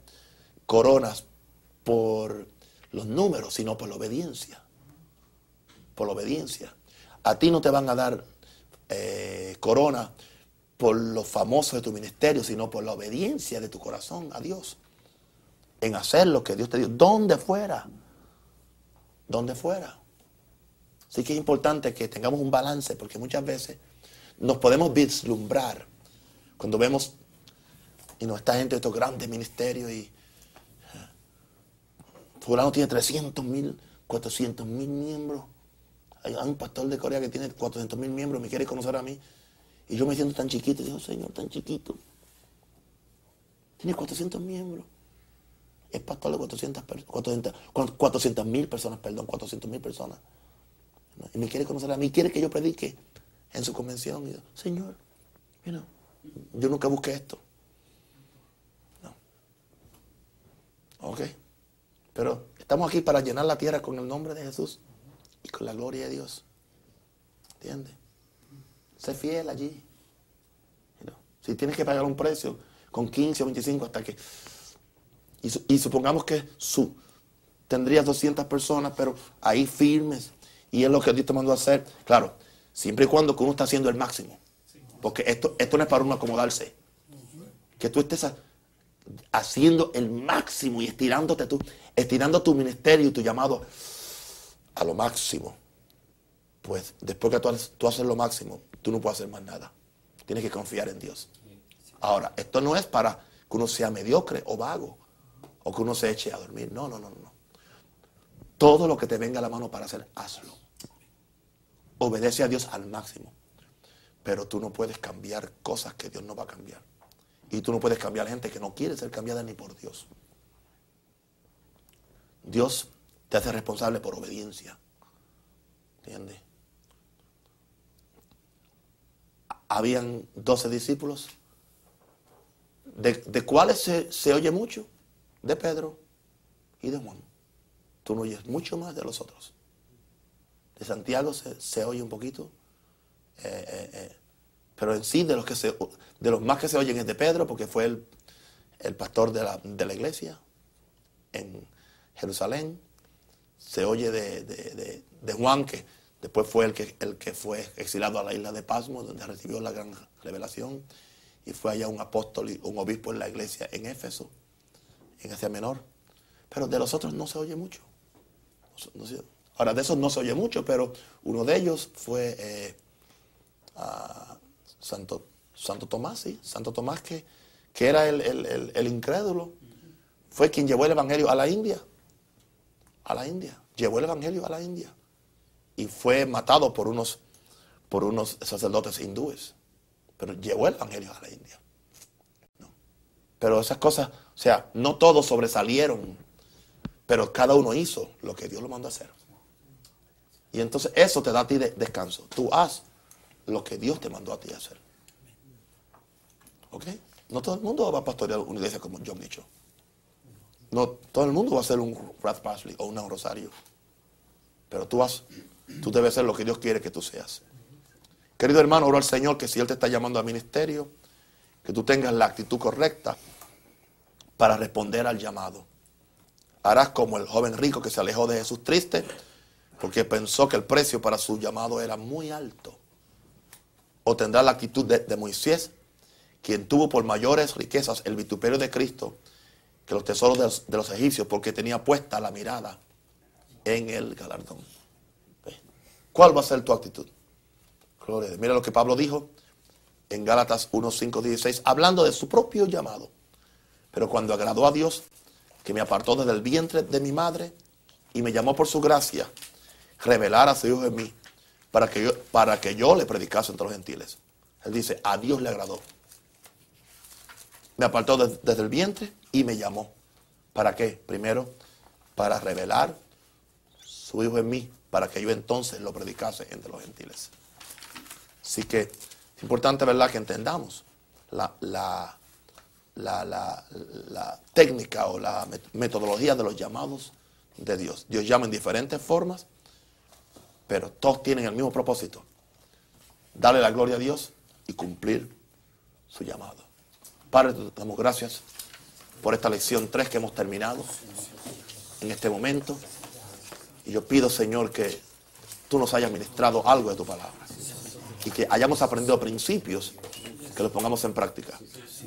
coronas por los números, sino por la obediencia. Por la obediencia. A ti no te van a dar eh, corona por lo famoso de tu ministerio, sino por la obediencia de tu corazón a Dios. En hacer lo que Dios te dio. Donde fuera. Donde fuera. Así que es importante que tengamos un balance, porque muchas veces nos podemos vislumbrar cuando vemos y no está gente de estos grandes ministerios y fulano tiene 300 mil, 400 mil miembros. Hay un pastor de Corea que tiene 400 mil miembros, me quiere conocer a mí. Y yo me siento tan chiquito. Digo, Señor, tan chiquito. Tiene 400 miembros. Es pastor de 400 400 mil personas, perdón, 400 mil personas. Y me quiere conocer a mí, quiere que yo predique en su convención. Y yo, Señor, mira, yo nunca busqué esto. ¿Ok? Pero estamos aquí para llenar la tierra con el nombre de Jesús y con la gloria de Dios. ¿Entiendes? Sé fiel allí. Si tienes que pagar un precio con 15 o 25 hasta que... Y, supongamos que su, tendrías 200 personas, pero ahí firmes. Y es lo que Dios te mandó a hacer. Claro, siempre y cuando uno está haciendo el máximo. Porque esto, esto no es para uno acomodarse. Que tú estés haciendo el máximo y estirándote tú, estirando tu ministerio y tu llamado a lo máximo. Pues después que tú haces, lo máximo, tú no puedes hacer más nada. Tienes que confiar en Dios. Ahora, esto no es para que uno sea mediocre o vago o que uno se eche a dormir. No, no, no, no. Todo lo que te venga a la mano para hacer, hazlo. Obedece a Dios al máximo. Pero tú no puedes cambiar cosas que Dios no va a cambiar. Y tú no puedes cambiar gente que no quiere ser cambiada ni por Dios. Dios te hace responsable por obediencia. ¿Entiendes? Habían 12 discípulos. ¿De, cuáles se, oye mucho? De Pedro y de Juan. Tú no oyes mucho más de los otros. De Santiago se, oye un poquito. Eh, eh, eh, pero en sí de los, que se, de los más que se oyen es de Pedro, porque fue el, pastor de la, iglesia en Jerusalén. Se oye de, Juan, que después fue el que, el que fue exilado a la isla de Pasmo, donde recibió la gran revelación. Y fue allá un apóstol y un obispo en la iglesia en Éfeso, en Asia Menor. Pero de los otros no se oye mucho. ahora, de esos no se oye mucho, pero uno de ellos fue eh, Santo, Santo Tomás, sí, Santo Tomás que, que era el, incrédulo, fue quien llevó el Evangelio a la India, a la India, llevó el Evangelio a la India y fue matado por unos, por unos sacerdotes hindúes, pero llevó el Evangelio a la India. Pero esas cosas, o sea, no todos sobresalieron, pero cada uno hizo lo que Dios lo mandó a hacer. Y entonces eso te da a ti descanso. Tú haz lo que Dios te mandó a ti hacer. ¿Ok? No todo el mundo va a pastorear una iglesia como John Mitchell. No todo el mundo va a ser un Rat Parsley o un Rosario. Pero tú vas, tú debes ser lo que Dios quiere que tú seas. Querido hermano, oro al Señor que si Él te está llamando al ministerio, que tú tengas la actitud correcta para responder al llamado. Harás como el joven rico que se alejó de Jesús triste porque pensó que el precio para su llamado era muy alto. O tendrás la actitud de, Moisés, quien tuvo por mayores riquezas el vituperio de Cristo que los tesoros de los, egipcios porque tenía puesta la mirada en el galardón. ¿Cuál va a ser tu actitud? Mira lo que Pablo dijo en Gálatas 1, 5, 16, hablando de su propio llamado. Pero cuando agradó a Dios, que me apartó desde el vientre de mi madre y me llamó por su gracia, revelar a su Hijo en mí, para que, yo, para que yo le predicase entre los gentiles. Él dice, a Dios le agradó. Me apartó desde el vientre y me llamó. ¿Para qué? Primero, para revelar su Hijo en mí, para que yo entonces lo predicase entre los gentiles. Así que es importante, ¿verdad?, que entendamos la, la, técnica o la metodología de los llamados de Dios. Dios llama en diferentes formas, pero todos tienen el mismo propósito. Darle la gloria a Dios y cumplir su llamado. Padre, te damos gracias por esta lección 3 que hemos terminado en este momento. Y yo pido, Señor, que tú nos hayas ministrado algo de tu palabra y que hayamos aprendido principios que los pongamos en práctica.